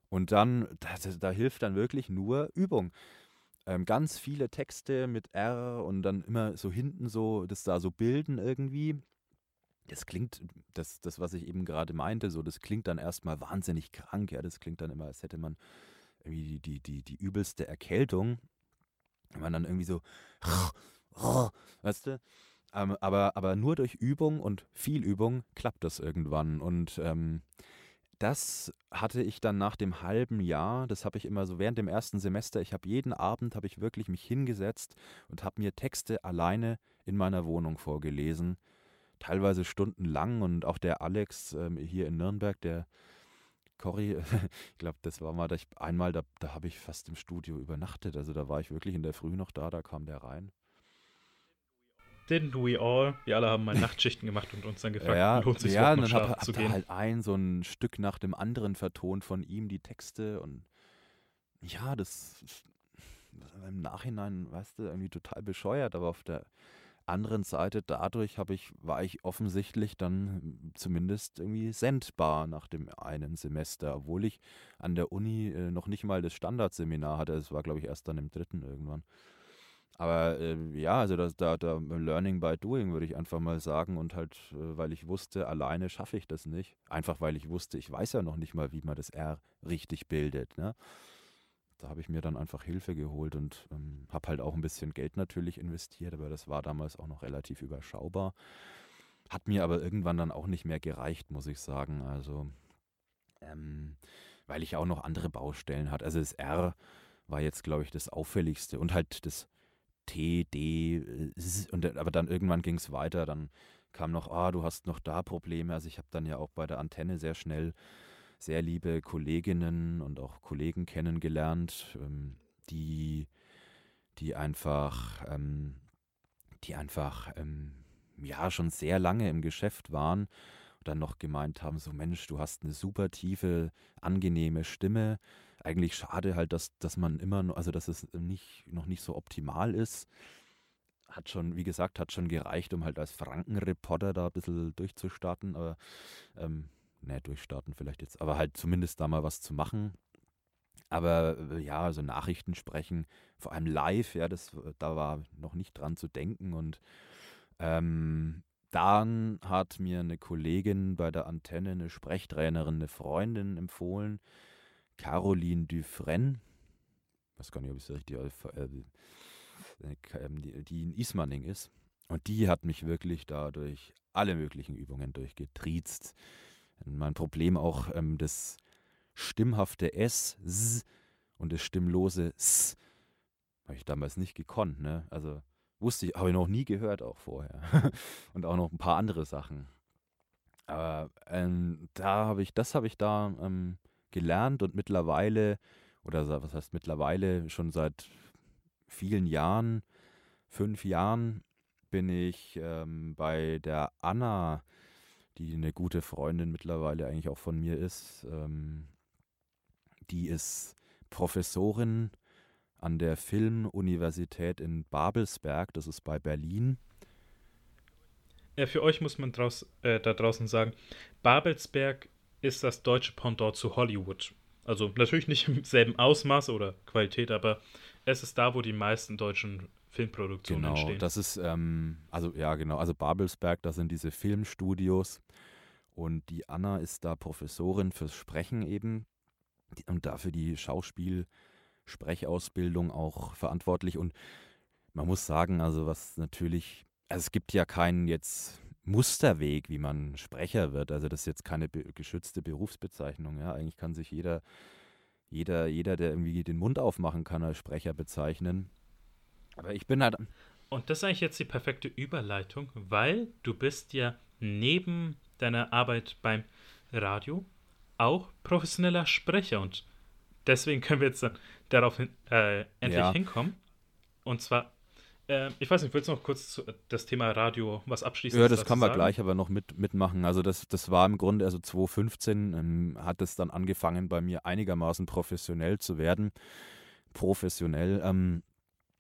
Und dann, da, da hilft dann wirklich nur Übung. Ähm, ganz viele Texte mit R und dann immer so hinten so, das da so bilden irgendwie. Das klingt, das, das, was ich eben gerade meinte, so, das klingt dann erstmal wahnsinnig krank, ja. Das klingt dann immer, als hätte man irgendwie die, die, die, die übelste Erkältung. Wenn man dann irgendwie so, weißt du, ähm, aber, aber nur durch Übung und viel Übung klappt das irgendwann. Und ähm, das hatte ich dann nach dem halben Jahr, das habe ich immer so während dem ersten Semester, ich habe jeden Abend, habe ich wirklich mich hingesetzt und habe mir Texte alleine in meiner Wohnung vorgelesen. Teilweise stundenlang und auch der Alex ähm, hier in Nürnberg, der Cory, *laughs* ich glaube, das war mal, ich, einmal, da, da habe ich fast im Studio übernachtet. Also da war ich wirklich in der Früh noch da, da kam der rein. Didn't we all? Wir alle haben mal *laughs* Nachtschichten gemacht und uns dann gefragt, ja, lohnt sich ja, dann hab, zu hab gehen. halt ein so ein Stück nach dem anderen vertont von ihm die Texte und ja, das, das im Nachhinein, weißt du, irgendwie total bescheuert, aber auf der anderen Seite dadurch habe ich war ich offensichtlich dann zumindest irgendwie sendbar nach dem einen Semester, obwohl ich an der Uni äh, noch nicht mal das Standardseminar hatte. Es war glaube ich erst dann im dritten irgendwann. Aber äh, ja, also das, da, da Learning by Doing würde ich einfach mal sagen und halt, äh, weil ich wusste, alleine schaffe ich das nicht. Einfach weil ich wusste, ich weiß ja noch nicht mal, wie man das R richtig bildet. Ne? Da habe ich mir dann einfach Hilfe geholt und ähm, habe halt auch ein bisschen Geld natürlich investiert, aber das war damals auch noch relativ überschaubar. Hat mir aber irgendwann dann auch nicht mehr gereicht, muss ich sagen. Also, ähm, weil ich auch noch andere Baustellen hatte. Also das R war jetzt, glaube ich, das auffälligste und halt das T, D, und aber dann irgendwann ging es weiter, dann kam noch, ah, du hast noch da Probleme. Also ich habe dann ja auch bei der Antenne sehr schnell sehr liebe Kolleginnen und auch Kollegen kennengelernt, ähm, die, die einfach, ähm, die einfach ähm, ja schon sehr lange im Geschäft waren und dann noch gemeint haben, so Mensch, du hast eine super tiefe, angenehme Stimme eigentlich schade halt, dass, dass man immer noch, also dass es nicht, noch nicht so optimal ist. Hat schon, wie gesagt, hat schon gereicht, um halt als Frankenreporter da ein bisschen durchzustarten, aber ähm, ne, durchstarten vielleicht jetzt, aber halt zumindest da mal was zu machen. Aber äh, ja, also Nachrichten sprechen, vor allem live, ja, das, da war noch nicht dran zu denken. Und ähm, dann hat mir eine Kollegin bei der Antenne, eine Sprechtrainerin, eine Freundin empfohlen, Caroline Dufresne, weiß gar nicht, ob ich es richtig, äh, äh, ähm, die in Ismaning ist. Und die hat mich wirklich dadurch alle möglichen Übungen durchgetriezt. Mein Problem auch ähm, das stimmhafte S, S und das stimmlose S habe ich damals nicht gekonnt. Ne? Also wusste ich, habe ich noch nie gehört auch vorher. *laughs* und auch noch ein paar andere Sachen. Aber ähm, da habe ich, das habe ich da ähm, gelernt und mittlerweile, oder was heißt mittlerweile, schon seit vielen Jahren, fünf Jahren, bin ich ähm, bei der Anna, die eine gute Freundin mittlerweile eigentlich auch von mir ist. Ähm, die ist Professorin an der Filmuniversität in Babelsberg, das ist bei Berlin. Ja, für euch muss man draus, äh, da draußen sagen, Babelsberg ist das deutsche Pendant zu Hollywood. Also natürlich nicht im selben Ausmaß oder Qualität, aber es ist da, wo die meisten deutschen Filmproduktionen genau, entstehen. Das ist, ähm, also ja, genau, also Babelsberg, das sind diese Filmstudios und die Anna ist da Professorin fürs Sprechen eben und dafür die Schauspiel-Sprechausbildung auch verantwortlich und man muss sagen, also was natürlich, also es gibt ja keinen jetzt Musterweg, wie man Sprecher wird. Also das ist jetzt keine be geschützte Berufsbezeichnung. Ja, eigentlich kann sich jeder, jeder, jeder, der irgendwie den Mund aufmachen kann, als Sprecher bezeichnen. Aber ich bin halt. Und das ist eigentlich jetzt die perfekte Überleitung, weil du bist ja neben deiner Arbeit beim Radio auch professioneller Sprecher und deswegen können wir jetzt dann darauf hin, äh, endlich ja. hinkommen. Und zwar äh, ich weiß nicht, willst du noch kurz das Thema Radio was abschließen? Ja, das wir sagen? gleich aber noch mit, mitmachen. Also das, das war im Grunde, also 2015 ähm, hat es dann angefangen, bei mir einigermaßen professionell zu werden. Professionell, ähm,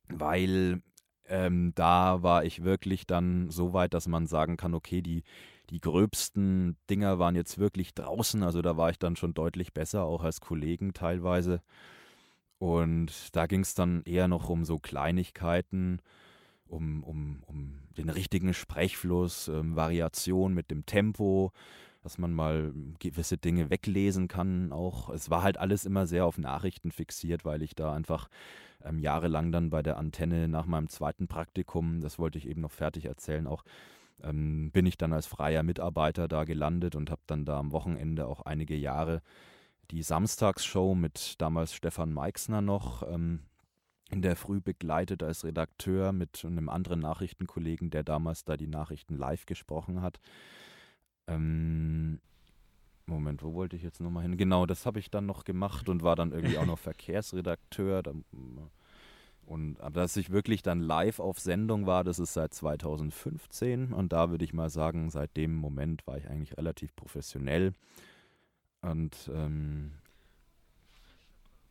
weil ähm, da war ich wirklich dann so weit, dass man sagen kann, okay, die, die gröbsten Dinger waren jetzt wirklich draußen. Also da war ich dann schon deutlich besser, auch als Kollegen teilweise. Und da ging es dann eher noch um so Kleinigkeiten, um, um, um den richtigen Sprechfluss, ähm, Variation mit dem Tempo, dass man mal gewisse Dinge weglesen kann. Auch es war halt alles immer sehr auf Nachrichten fixiert, weil ich da einfach ähm, jahrelang dann bei der Antenne nach meinem zweiten Praktikum, das wollte ich eben noch fertig erzählen, auch ähm, bin ich dann als freier Mitarbeiter da gelandet und habe dann da am Wochenende auch einige Jahre die Samstagsshow mit damals Stefan Meixner noch ähm, in der Früh begleitet als Redakteur mit einem anderen Nachrichtenkollegen, der damals da die Nachrichten live gesprochen hat. Ähm, Moment, wo wollte ich jetzt nochmal hin? Genau, das habe ich dann noch gemacht und war dann irgendwie auch noch *laughs* Verkehrsredakteur. Und aber dass ich wirklich dann live auf Sendung war, das ist seit 2015. Und da würde ich mal sagen, seit dem Moment war ich eigentlich relativ professionell. Und, ähm,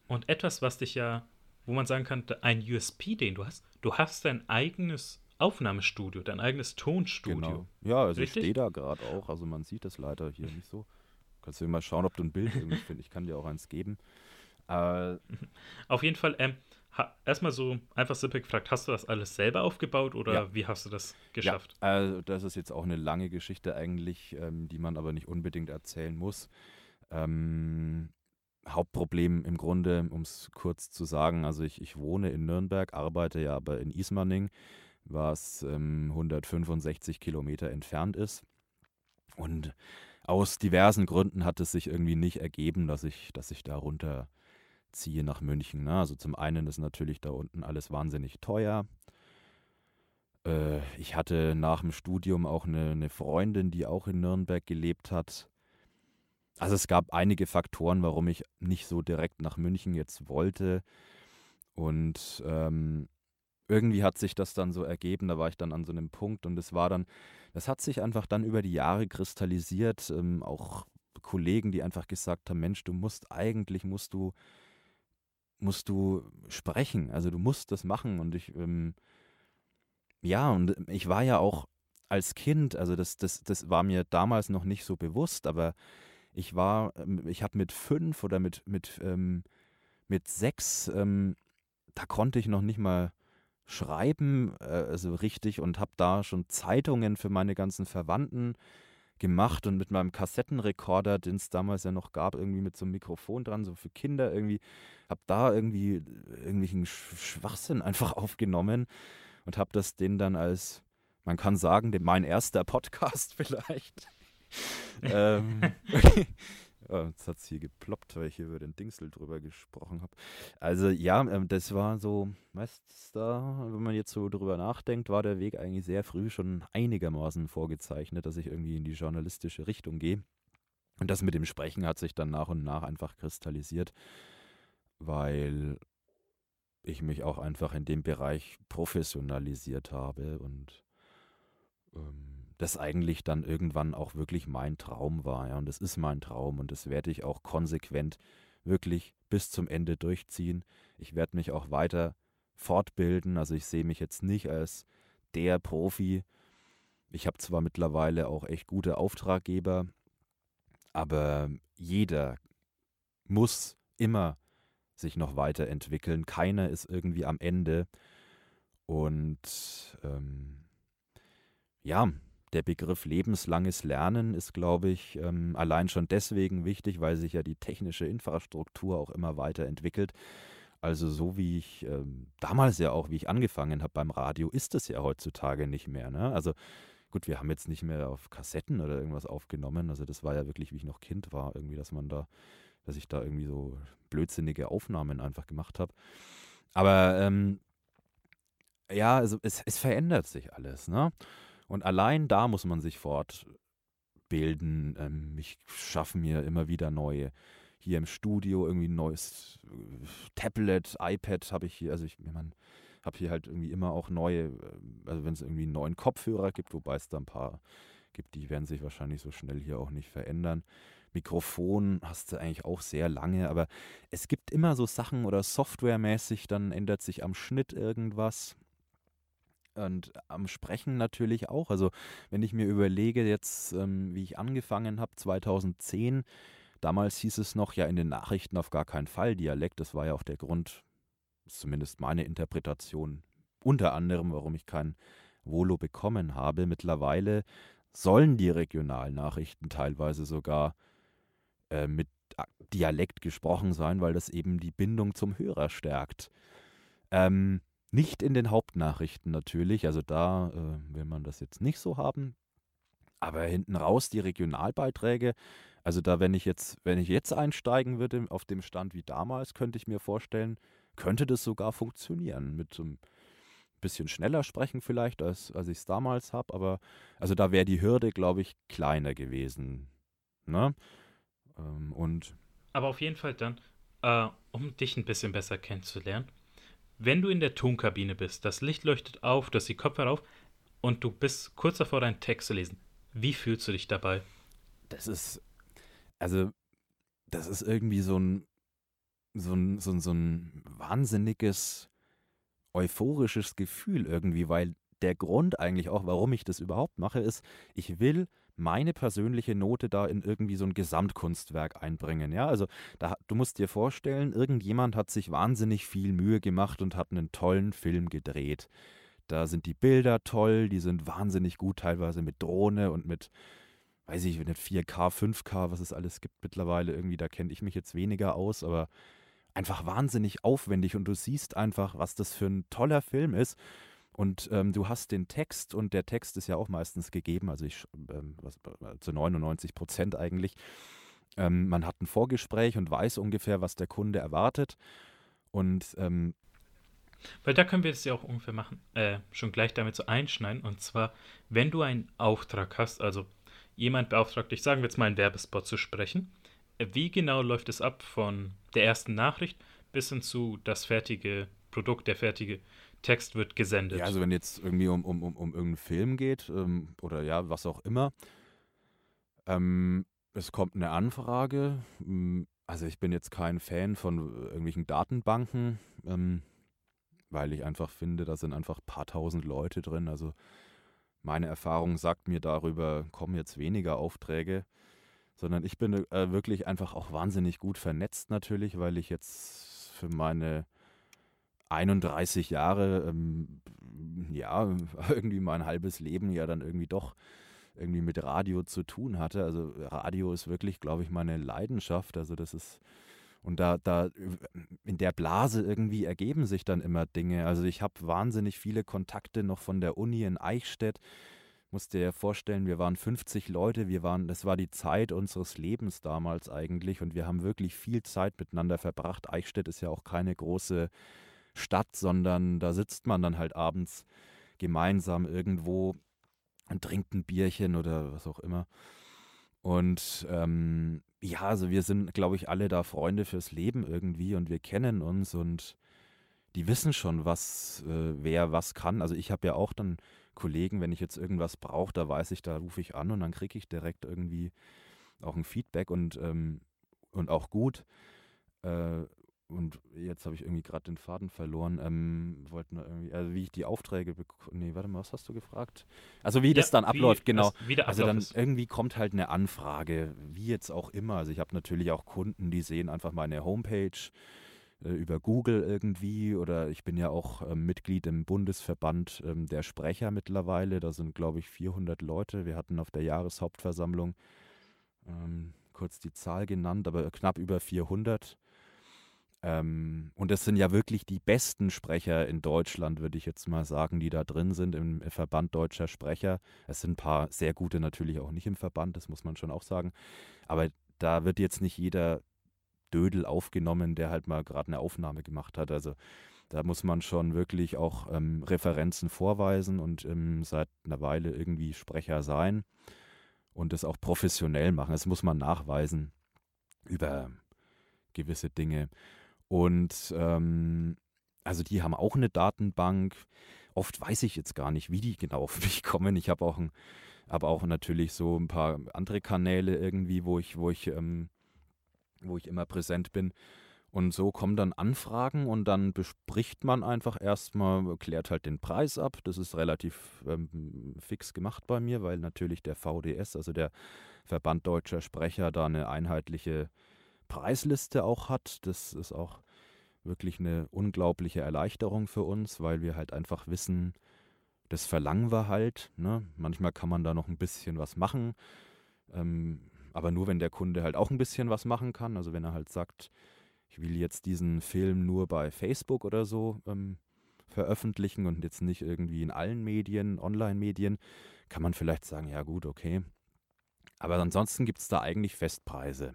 und etwas, was dich ja, wo man sagen kann, ein USP, den du hast, du hast dein eigenes Aufnahmestudio, dein eigenes Tonstudio. Genau. Ja, also Richtig? ich stehe da gerade auch, also man sieht das leider hier nicht so. Kannst du mal schauen, ob du ein Bild irgendwie findest. Ich kann dir auch eins geben. Äh, Auf jeden Fall, ähm, erstmal so einfach simpel gefragt, hast du das alles selber aufgebaut oder Ja. wie hast du das geschafft? Ja, also das ist jetzt auch eine lange Geschichte eigentlich, ähm, die man aber nicht unbedingt erzählen muss. Ähm, Hauptproblem im Grunde, um es kurz zu sagen, also ich, ich wohne in Nürnberg, arbeite ja aber in Ismaning, was ähm, 165 Kilometer entfernt ist. Und aus diversen Gründen hat es sich irgendwie nicht ergeben, dass ich, dass ich da runterziehe nach München. Ne? Also zum einen ist natürlich da unten alles wahnsinnig teuer. Äh, ich hatte nach dem Studium auch eine, eine Freundin, die auch in Nürnberg gelebt hat. Also es gab einige Faktoren, warum ich nicht so direkt nach München jetzt wollte. Und ähm, irgendwie hat sich das dann so ergeben, da war ich dann an so einem Punkt und es war dann, das hat sich einfach dann über die Jahre kristallisiert, ähm, auch Kollegen, die einfach gesagt haben, Mensch, du musst eigentlich, musst du, musst du sprechen, also du musst das machen. Und ich, ähm, ja, und ich war ja auch als Kind, also das, das, das war mir damals noch nicht so bewusst, aber ich war, ähm, ich habe mit fünf oder mit, mit, ähm, mit sechs, ähm, da konnte ich noch nicht mal schreiben, äh, also richtig, und habe da schon Zeitungen für meine ganzen Verwandten gemacht und mit meinem Kassettenrekorder, den es damals ja noch gab, irgendwie mit so einem Mikrofon dran, so für Kinder irgendwie, habe da irgendwie irgendwelchen Sch- Schwachsinn einfach *laughs* aufgenommen und habe das denen dann als, man kann sagen, den- mein erster Podcast *laughs* vielleicht. *laughs* ähm, *laughs* oh, jetzt hat es hier geploppt, weil ich hier über den Dingsel drüber gesprochen habe. Also ja, ähm, das war so, weißt da, wenn man jetzt so drüber nachdenkt, war der Weg eigentlich sehr früh schon einigermaßen vorgezeichnet, dass ich irgendwie in die journalistische Richtung gehe. Und das mit dem Sprechen hat sich dann nach und nach einfach kristallisiert, weil ich mich auch einfach in dem Bereich professionalisiert habe und ähm, das eigentlich dann irgendwann auch wirklich mein Traum war. Ja, und es ist mein Traum und das werde ich auch konsequent wirklich bis zum Ende durchziehen. Ich werde mich auch weiter fortbilden. Also ich sehe mich jetzt nicht als der Profi. Ich habe zwar mittlerweile auch echt gute Auftraggeber, aber jeder muss immer sich noch weiterentwickeln. Keiner ist irgendwie am Ende. Und ähm, ja, der Begriff lebenslanges Lernen ist, glaube ich, ähm, allein schon deswegen wichtig, weil sich ja die technische Infrastruktur auch immer weiterentwickelt. Also so wie ich ähm, damals ja auch, wie ich angefangen habe beim Radio, ist es ja heutzutage nicht mehr. Ne? Also gut, wir haben jetzt nicht mehr auf Kassetten oder irgendwas aufgenommen. Also das war ja wirklich, wie ich noch Kind war, irgendwie, dass man da, dass ich da irgendwie so blödsinnige Aufnahmen einfach gemacht habe. Aber ähm, ja, also es, es verändert sich alles, ne? Und allein da muss man sich fortbilden. Ähm, ich schaffe mir immer wieder neue. Hier im Studio irgendwie ein neues äh, Tablet, iPad habe ich hier. Also ich, ich habe hier halt irgendwie immer auch neue, äh, also wenn es irgendwie einen neuen Kopfhörer gibt, wobei es da ein paar gibt, die werden sich wahrscheinlich so schnell hier auch nicht verändern. Mikrofon hast du eigentlich auch sehr lange, aber es gibt immer so Sachen oder softwaremäßig, dann ändert sich am Schnitt irgendwas. Und am Sprechen natürlich auch. Also wenn ich mir überlege, jetzt, ähm, wie ich angefangen habe, 2010, damals hieß es noch ja in den Nachrichten auf gar keinen Fall Dialekt. Das war ja auch der Grund, zumindest meine Interpretation, unter anderem, warum ich kein Volo bekommen habe. Mittlerweile sollen die Regionalnachrichten teilweise sogar äh, mit Dialekt gesprochen sein, weil das eben die Bindung zum Hörer stärkt. Ähm, nicht in den Hauptnachrichten natürlich, also da äh, will man das jetzt nicht so haben. Aber hinten raus die Regionalbeiträge, also da, wenn ich jetzt, wenn ich jetzt einsteigen würde auf dem Stand wie damals, könnte ich mir vorstellen, könnte das sogar funktionieren. Mit so ein bisschen schneller sprechen vielleicht, als, als ich es damals habe, aber also da wäre die Hürde, glaube ich, kleiner gewesen. Ne? Ähm, und Aber auf jeden Fall dann, äh, um dich ein bisschen besser kennenzulernen, wenn du in der Tonkabine bist, das Licht leuchtet auf, du hast die Kopfhörer auf und du bist kurz davor, deinen Text zu lesen, wie fühlst du dich dabei? Das ist, also, das ist irgendwie so ein, so ein, so ein, so ein wahnsinniges, euphorisches Gefühl irgendwie, weil der Grund eigentlich auch, warum ich das überhaupt mache, ist, ich will meine persönliche Note da in irgendwie so ein Gesamtkunstwerk einbringen. Ja, also da, du musst dir vorstellen, irgendjemand hat sich wahnsinnig viel Mühe gemacht und hat einen tollen Film gedreht. Da sind die Bilder toll, die sind wahnsinnig gut, teilweise mit Drohne und mit, weiß ich nicht, 4K, 5K, was es alles gibt mittlerweile. Irgendwie, da kenne ich mich jetzt weniger aus, aber einfach wahnsinnig aufwendig und du siehst einfach, was das für ein toller Film ist. Und ähm, du hast den Text und der Text ist ja auch meistens gegeben, also ich, ähm, was, äh, zu 99 Prozent eigentlich. Ähm, man hat ein Vorgespräch und weiß ungefähr, was der Kunde erwartet. Und ähm, weil da können wir es ja auch ungefähr machen, äh, schon gleich damit so einschneiden. Und zwar, wenn du einen Auftrag hast, also jemand beauftragt dich, sagen wir jetzt mal einen Werbespot zu sprechen, wie genau läuft es ab von der ersten Nachricht bis hin zu das fertige Produkt, der fertige Text wird gesendet. Ja, also wenn jetzt irgendwie um, um, um, um irgendeinen Film geht ähm, oder ja, was auch immer, ähm, es kommt eine Anfrage. Hm, also ich bin jetzt kein Fan von irgendwelchen Datenbanken, ähm, weil ich einfach finde, da sind einfach ein paar tausend Leute drin. Also meine Erfahrung sagt mir darüber, kommen jetzt weniger Aufträge, sondern ich bin äh, wirklich einfach auch wahnsinnig gut vernetzt natürlich, weil ich jetzt für meine 31 Jahre, ähm, ja, *laughs* irgendwie mein halbes Leben ja dann irgendwie doch irgendwie mit Radio zu tun hatte. Also Radio ist wirklich, glaube ich, meine Leidenschaft. Also das ist, und da, da in der Blase irgendwie ergeben sich dann immer Dinge. Also ich habe wahnsinnig viele Kontakte noch von der Uni in Eichstätt. Musst dir ja vorstellen, wir waren 50 Leute, wir waren, das war die Zeit unseres Lebens damals eigentlich und wir haben wirklich viel Zeit miteinander verbracht. Eichstätt ist ja auch keine große Stadt, sondern da sitzt man dann halt abends gemeinsam irgendwo und trinkt ein Bierchen oder was auch immer. Und ähm, ja, also wir sind, glaube ich, alle da Freunde fürs Leben irgendwie und wir kennen uns und die wissen schon, was äh, wer was kann. Also ich habe ja auch dann Kollegen, wenn ich jetzt irgendwas brauche, da weiß ich, da rufe ich an und dann kriege ich direkt irgendwie auch ein Feedback und, ähm, und auch gut. Äh, und jetzt habe ich irgendwie gerade den Faden verloren. Ähm, wollten irgendwie, also wie ich die Aufträge bekomme. Nee, warte mal, was hast du gefragt? Also wie ja, das dann abläuft, genau. also dann ist. irgendwie kommt halt eine Anfrage, wie jetzt auch immer. Also ich habe natürlich auch Kunden, die sehen einfach meine Homepage äh, über Google irgendwie oder ich bin ja auch ähm, Mitglied im Bundesverband ähm, der Sprecher mittlerweile. Da sind, glaube ich, 400 Leute. Wir hatten auf der Jahreshauptversammlung ähm, kurz die Zahl genannt, aber knapp über 400. Ähm, und das sind ja wirklich die besten Sprecher in Deutschland, würde ich jetzt mal sagen, die da drin sind im Verband deutscher Sprecher. Es sind ein paar sehr gute natürlich auch nicht im Verband, das muss man schon auch sagen. Aber da wird jetzt nicht jeder Dödel aufgenommen, der halt mal gerade eine Aufnahme gemacht hat. Also da muss man schon wirklich auch ähm, Referenzen vorweisen und ähm, seit einer Weile irgendwie Sprecher sein und das auch professionell machen. Das muss man nachweisen über gewisse Dinge. Und ähm, also die haben auch eine Datenbank. Oft weiß ich jetzt gar nicht, wie die genau auf mich kommen. Ich habe auch ein, aber auch natürlich so ein paar andere Kanäle irgendwie, wo ich, wo ich, ähm, wo ich immer präsent bin. Und so kommen dann Anfragen und dann bespricht man einfach erstmal, klärt halt den Preis ab. Das ist relativ ähm, fix gemacht bei mir, weil natürlich der VDS, also der Verband Deutscher Sprecher, da eine einheitliche Preisliste auch hat. Das ist auch wirklich eine unglaubliche Erleichterung für uns, weil wir halt einfach wissen, das verlangen wir halt. Ne? Manchmal kann man da noch ein bisschen was machen, ähm, aber nur wenn der Kunde halt auch ein bisschen was machen kann. Also wenn er halt sagt, ich will jetzt diesen Film nur bei Facebook oder so ähm, veröffentlichen und jetzt nicht irgendwie in allen Medien, Online-Medien, kann man vielleicht sagen, ja gut, okay. Aber ansonsten gibt es da eigentlich Festpreise.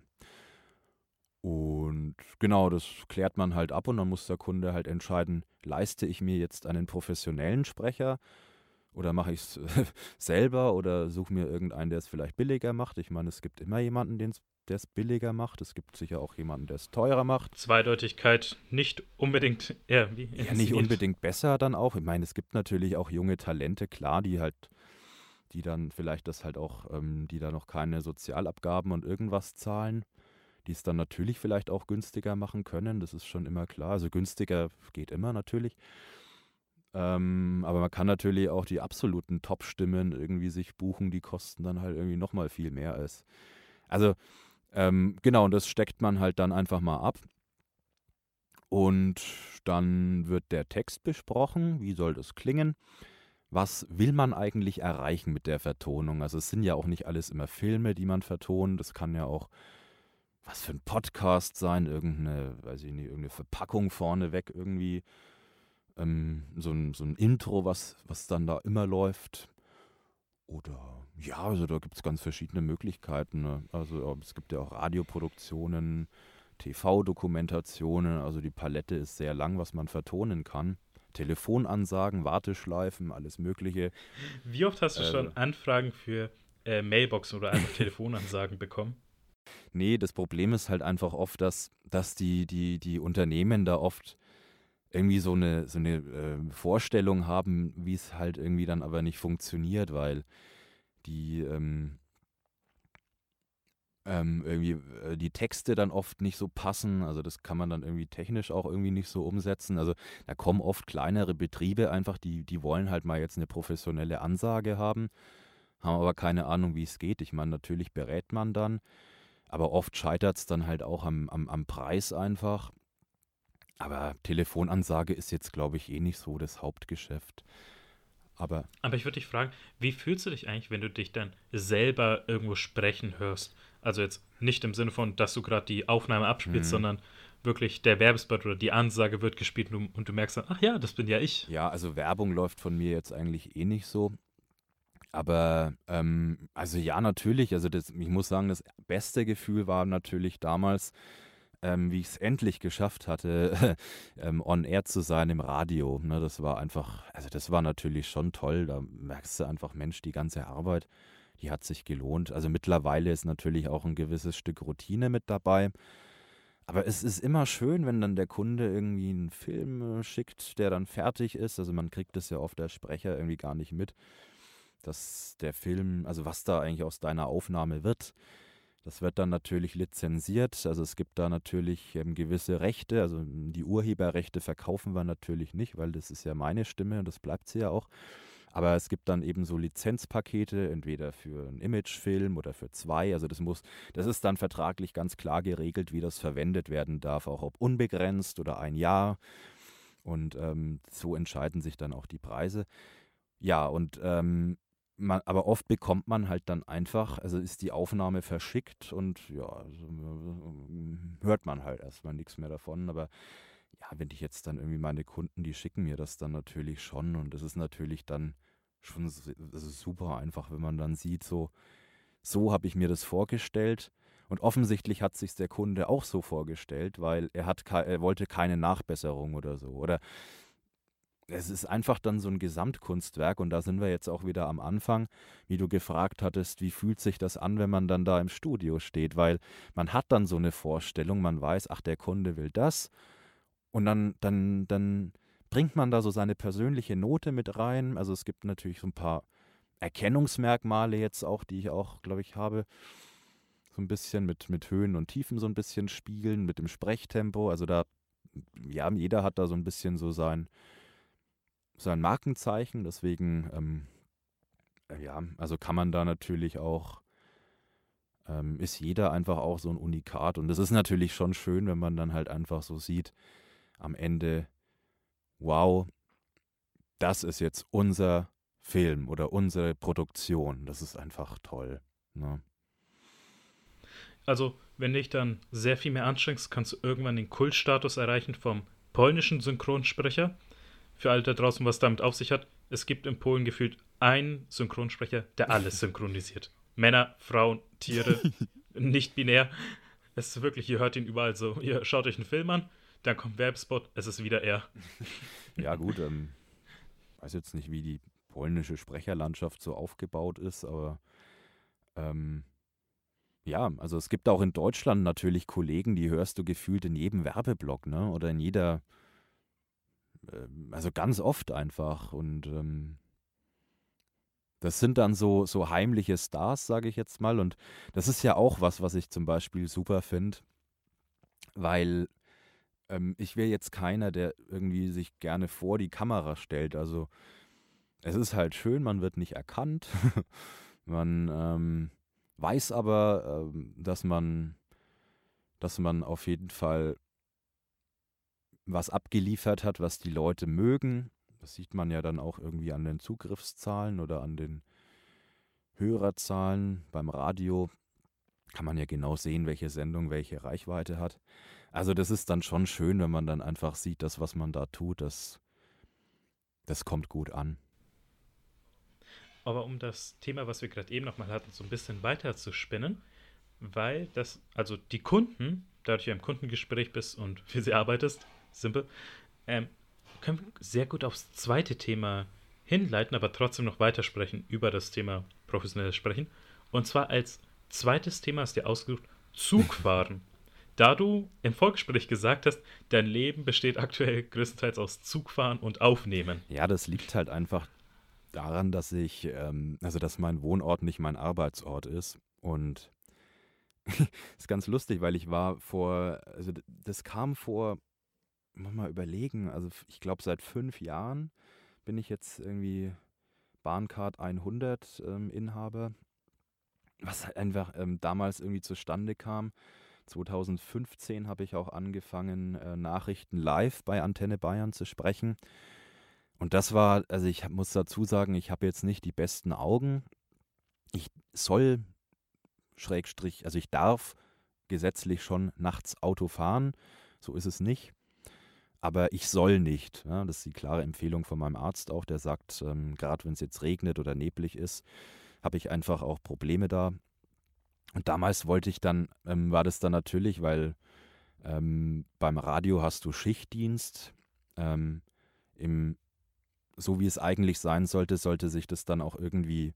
Und genau, das klärt man halt ab und dann muss der Kunde halt entscheiden, leiste ich mir jetzt einen professionellen Sprecher oder mache ich es *laughs* selber oder suche mir irgendeinen, der es vielleicht billiger macht. Ich meine, es gibt immer jemanden, der es billiger macht. Es gibt sicher auch jemanden, der es teurer macht. Zweideutigkeit nicht unbedingt, ja, wie ja, nicht unbedingt besser dann auch. Ich meine, es gibt natürlich auch junge Talente, klar, die halt, die dann vielleicht das halt auch, ähm, die da noch keine Sozialabgaben und irgendwas zahlen die es dann natürlich vielleicht auch günstiger machen können. Das ist schon immer klar. Also günstiger geht immer natürlich. Ähm, aber man kann natürlich auch die absoluten Top-Stimmen irgendwie sich buchen, die kosten dann halt irgendwie nochmal viel mehr als. Also, ähm, genau, und das steckt man halt dann einfach mal ab. Und dann wird der Text besprochen, wie soll das klingen? Was will man eigentlich erreichen mit der Vertonung? Also es sind ja auch nicht alles immer Filme, die man vertont. Das kann ja auch was für ein Podcast sein, irgendeine, weiß ich nicht, irgendeine Verpackung vorneweg irgendwie. Ähm, so, ein, so ein Intro, was, was dann da immer läuft. Oder ja, also da gibt es ganz verschiedene Möglichkeiten. Ne? Also es gibt ja auch Radioproduktionen, TV-Dokumentationen, also die Palette ist sehr lang, was man vertonen kann. Telefonansagen, Warteschleifen, alles Mögliche. Wie oft hast du äh, schon Anfragen für äh, Mailboxen oder einfach *laughs* Telefonansagen bekommen? Nee, das Problem ist halt einfach oft, dass, dass die, die, die Unternehmen da oft irgendwie so eine, so eine äh, Vorstellung haben, wie es halt irgendwie dann aber nicht funktioniert, weil die ähm, ähm, irgendwie äh, die Texte dann oft nicht so passen. Also das kann man dann irgendwie technisch auch irgendwie nicht so umsetzen. Also da kommen oft kleinere Betriebe einfach, die, die wollen halt mal jetzt eine professionelle Ansage haben, haben aber keine Ahnung, wie es geht. Ich meine, natürlich berät man dann, aber oft scheitert es dann halt auch am, am, am Preis einfach. Aber Telefonansage ist jetzt, glaube ich, eh nicht so das Hauptgeschäft. Aber, aber ich würde dich fragen, wie fühlst du dich eigentlich, wenn du dich dann selber irgendwo sprechen hörst? Also jetzt nicht im Sinne von, dass du gerade die Aufnahme abspielst, mhm. sondern wirklich der Werbespot oder die Ansage wird gespielt und du, und du, merkst dann, ach ja, das bin ja ich. Ja, also Werbung läuft von mir jetzt eigentlich eh nicht so. Aber ähm, also ja, natürlich, also das, ich muss sagen, das beste Gefühl war natürlich damals, ähm, wie ich es endlich geschafft hatte, *laughs* ähm, on air zu sein im Radio. Ne, das war einfach, also das war natürlich schon toll. Da merkst du einfach, Mensch, die ganze Arbeit die hat sich gelohnt. Also mittlerweile ist natürlich auch ein gewisses Stück Routine mit dabei. Aber es ist immer schön, wenn dann der Kunde irgendwie einen Film äh, schickt, der dann fertig ist. Also man kriegt das ja oft der Sprecher irgendwie gar nicht mit, dass der Film, also was da eigentlich aus deiner Aufnahme wird. Das wird dann natürlich lizenziert. Also es gibt da natürlich ähm, gewisse Rechte. Also die Urheberrechte verkaufen wir natürlich nicht, weil das ist ja meine Stimme und das bleibt sie ja auch. Aber es gibt dann eben so Lizenzpakete, entweder für einen Imagefilm oder für zwei. Also das muss, das ist dann vertraglich ganz klar geregelt, wie das verwendet werden darf, auch ob unbegrenzt oder ein Jahr. Und ähm, so entscheiden sich dann auch die Preise. Ja, und ähm, man, aber oft bekommt man halt dann einfach, also ist die Aufnahme verschickt und ja, also, äh, hört man halt erstmal nichts mehr davon. Aber ja, wenn ich jetzt dann irgendwie meine Kunden, die schicken mir das dann natürlich schon und das ist natürlich dann schon ist super einfach, wenn man dann sieht, so, so habe ich mir das vorgestellt. Und offensichtlich hat sich der Kunde auch so vorgestellt, weil er hat er wollte keine Nachbesserung oder so. Oder es ist einfach dann so ein Gesamtkunstwerk und da sind wir jetzt auch wieder am Anfang, wie du gefragt hattest, wie fühlt sich das an, wenn man dann da im Studio steht, weil man hat dann so eine Vorstellung, man weiß, ach, der Kunde will das und dann, dann, dann bringt man da so seine persönliche Note mit rein. Also es gibt natürlich so ein paar Erkennungsmerkmale jetzt auch, die ich auch, glaube ich, habe. So ein bisschen mit, mit Höhen und Tiefen so ein bisschen spiegeln, mit dem Sprechtempo. Also da, ja, jeder hat da so ein bisschen so sein, sein Markenzeichen. Deswegen, ähm, ja, also kann man da natürlich auch ähm, ist jeder einfach auch so ein Unikat. Und das ist natürlich schon schön, wenn man dann halt einfach so sieht, am Ende, wow, das ist jetzt unser Film oder unsere Produktion. Das ist einfach toll. Ne? Also, wenn dich dann sehr viel mehr anstrengst, kannst du irgendwann den Kultstatus erreichen vom polnischen Synchronsprecher. Für alle da draußen, was damit auf sich hat, es gibt in Polen gefühlt einen Synchronsprecher, der alles synchronisiert. Männer, Frauen, Tiere, *laughs* nicht binär. Es ist wirklich, ihr hört ihn überall so. Ihr schaut euch einen Film an, dann kommt Werbespot, es ist wieder er. *laughs* ja, gut, ähm, weiß jetzt nicht, wie die polnische Sprecherlandschaft so aufgebaut ist, aber ähm, ja, also es gibt auch in Deutschland natürlich Kollegen, die hörst du gefühlt in jedem Werbeblock, ne? Oder in jeder, also ganz oft einfach. Und ähm, das sind dann so, so heimliche Stars, sage ich jetzt mal. Und das ist ja auch was, was ich zum Beispiel super finde, weil ähm, ich wäre jetzt keiner, der irgendwie sich gerne vor die Kamera stellt. Also es ist halt schön, man wird nicht erkannt. *laughs* man ähm, weiß aber, ähm, dass man, dass man auf jeden Fall was abgeliefert hat, was die Leute mögen. Das sieht man ja dann auch irgendwie an den Zugriffszahlen oder an den Hörerzahlen beim Radio. Kann man ja genau sehen, welche Sendung welche Reichweite hat. Also das ist dann schon schön, wenn man dann einfach sieht, dass was man da tut, das, das kommt gut an. Aber um das Thema, was wir gerade eben nochmal hatten, so ein bisschen weiter zu spinnen, weil das, also die Kunden, dadurch du im Kundengespräch bist und für sie arbeitest, simpel, ähm, können wir sehr gut aufs zweite Thema hinleiten, aber trotzdem noch weitersprechen über das Thema professionelles Sprechen. Und zwar als zweites Thema ist dir ausgesucht Zugfahren. *laughs* da du im Vorgespräch gesagt hast, dein Leben besteht aktuell größtenteils aus Zugfahren und Aufnehmen. Ja, das liegt halt einfach daran, dass ich, ähm, also dass mein Wohnort nicht mein Arbeitsort ist. Und *laughs* ist ganz lustig, weil ich war vor, also das kam vor muss mal überlegen, also ich glaube seit fünf Jahren bin ich jetzt irgendwie Bahncard 100 ähm, Inhaber, was halt einfach ähm, damals irgendwie zustande kam. 2015 habe ich auch angefangen, äh, Nachrichten live bei Antenne Bayern zu sprechen. Und das war, also ich muss dazu sagen, ich habe jetzt nicht die besten Augen. Ich soll, Schrägstrich, also ich darf gesetzlich schon nachts Auto fahren. So ist es nicht aber ich soll nicht. Ja, das ist die klare Empfehlung von meinem Arzt auch, der sagt, ähm, gerade wenn es jetzt regnet oder neblig ist, habe ich einfach auch Probleme da. Und damals wollte ich dann, ähm, war das dann natürlich, weil ähm, beim Radio hast du Schichtdienst. Ähm, Im, so wie es eigentlich sein sollte, sollte sich das dann auch irgendwie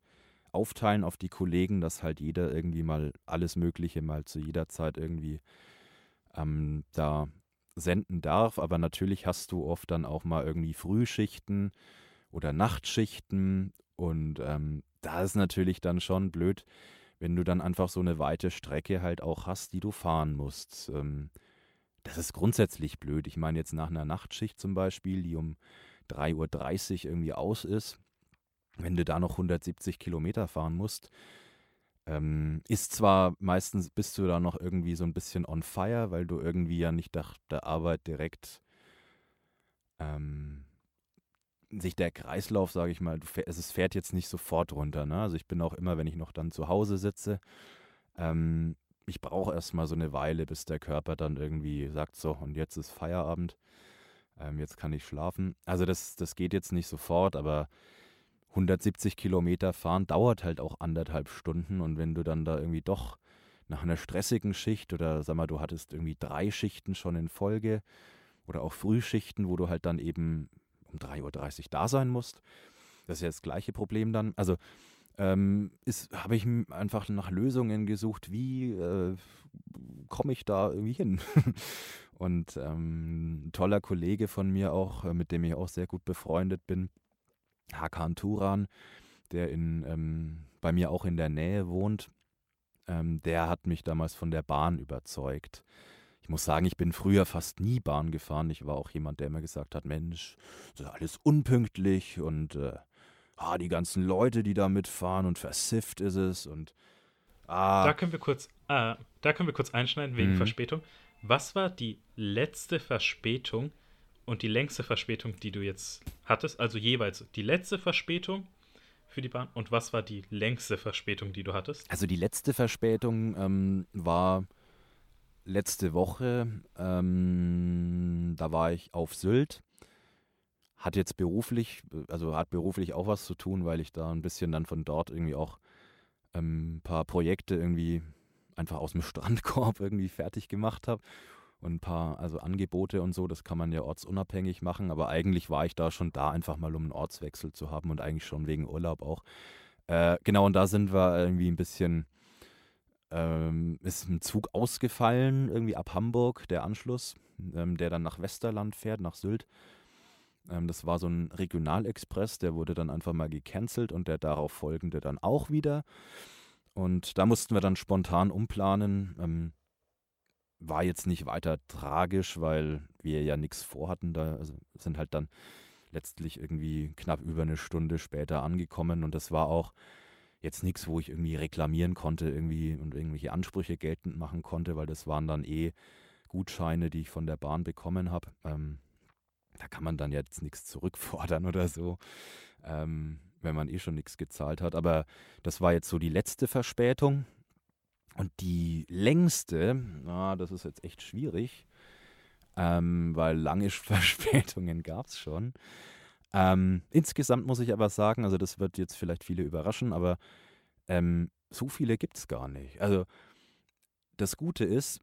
aufteilen auf die Kollegen, dass halt jeder irgendwie mal alles Mögliche mal zu jeder Zeit irgendwie ähm, da senden darf, aber natürlich hast du oft dann auch mal irgendwie Frühschichten oder Nachtschichten und ähm, da ist natürlich dann schon blöd, wenn du dann einfach so eine weite Strecke halt auch hast, die du fahren musst. Ähm, das ist grundsätzlich blöd. Ich meine jetzt nach einer Nachtschicht zum Beispiel, die um 3.30 Uhr irgendwie aus ist, wenn du da noch 170 Kilometer fahren musst, ähm, ist zwar meistens bist du da noch irgendwie so ein bisschen on fire, weil du irgendwie ja nicht nach der Arbeit direkt ähm, sich der Kreislauf, sage ich mal, es fährt jetzt nicht sofort runter. Ne? Also ich bin auch immer, wenn ich noch dann zu Hause sitze, ähm, ich brauche erstmal so eine Weile, bis der Körper dann irgendwie sagt, so, und jetzt ist Feierabend, ähm, jetzt kann ich schlafen. Also das, das geht jetzt nicht sofort, aber 170 Kilometer fahren dauert halt auch anderthalb Stunden und wenn du dann da irgendwie doch nach einer stressigen Schicht oder sag mal, du hattest irgendwie drei Schichten schon in Folge oder auch Frühschichten, wo du halt dann eben um 3.30 Uhr da sein musst. Das ist ja das gleiche Problem dann. Also ähm, habe ich einfach nach Lösungen gesucht, wie äh, komme ich da irgendwie hin. *laughs* Und ähm, ein toller Kollege von mir auch, äh, mit dem ich auch sehr gut befreundet bin, Hakan Turan, der in, ähm, bei mir auch in der Nähe wohnt, ähm, der hat mich damals von der Bahn überzeugt. Ich muss sagen, ich bin früher fast nie Bahn gefahren. Ich war auch jemand, der mir gesagt hat, Mensch, das ist alles unpünktlich und äh, ah, die ganzen Leute, die da mitfahren und versifft ist es und ah. Da können wir kurz, ah, da können wir kurz einschneiden wegen mhm. Verspätung. Was war die letzte Verspätung, und die längste Verspätung, die du jetzt hattest, also jeweils die letzte Verspätung für die Bahn und was war die längste Verspätung, die du hattest? Also die letzte Verspätung ähm, war letzte Woche, ähm, da war ich auf Sylt. Hat jetzt beruflich, also hat beruflich auch was zu tun, weil ich da ein bisschen dann von dort irgendwie auch ähm, ein paar Projekte irgendwie einfach aus dem *laughs* Strandkorb irgendwie fertig gemacht habe und ein paar also Angebote und so, das kann man ja ortsunabhängig machen, aber eigentlich war ich da schon da, einfach mal um einen Ortswechsel zu haben und eigentlich schon wegen Urlaub auch. Äh, genau, und da sind wir irgendwie ein bisschen, ähm, ist ein Zug ausgefallen, irgendwie ab Hamburg, der Anschluss, ähm, der dann nach Westerland fährt, nach Sylt. Ähm, das war so ein Regionalexpress, der wurde dann einfach mal gecancelt und der darauf folgende dann auch wieder. Und da mussten wir dann spontan umplanen. War jetzt nicht weiter tragisch, weil wir ja nichts vorhatten, da also sind halt dann letztlich irgendwie knapp über eine Stunde später angekommen und das war auch jetzt nichts, wo ich irgendwie reklamieren konnte irgendwie und irgendwelche Ansprüche geltend machen konnte, weil das waren dann eh Gutscheine, die ich von der Bahn bekommen habe. Ähm, da kann man dann jetzt nichts zurückfordern *laughs* oder so, ähm, wenn man eh schon nichts gezahlt hat. Aber das war jetzt so die letzte Verspätung. Und die längste, na, das ist jetzt echt schwierig, ähm, weil lange *laughs* Verspätungen gab es schon. Ähm, insgesamt muss ich aber sagen, also das wird jetzt vielleicht viele überraschen, aber ähm, so viele gibt es gar nicht. Also das Gute ist,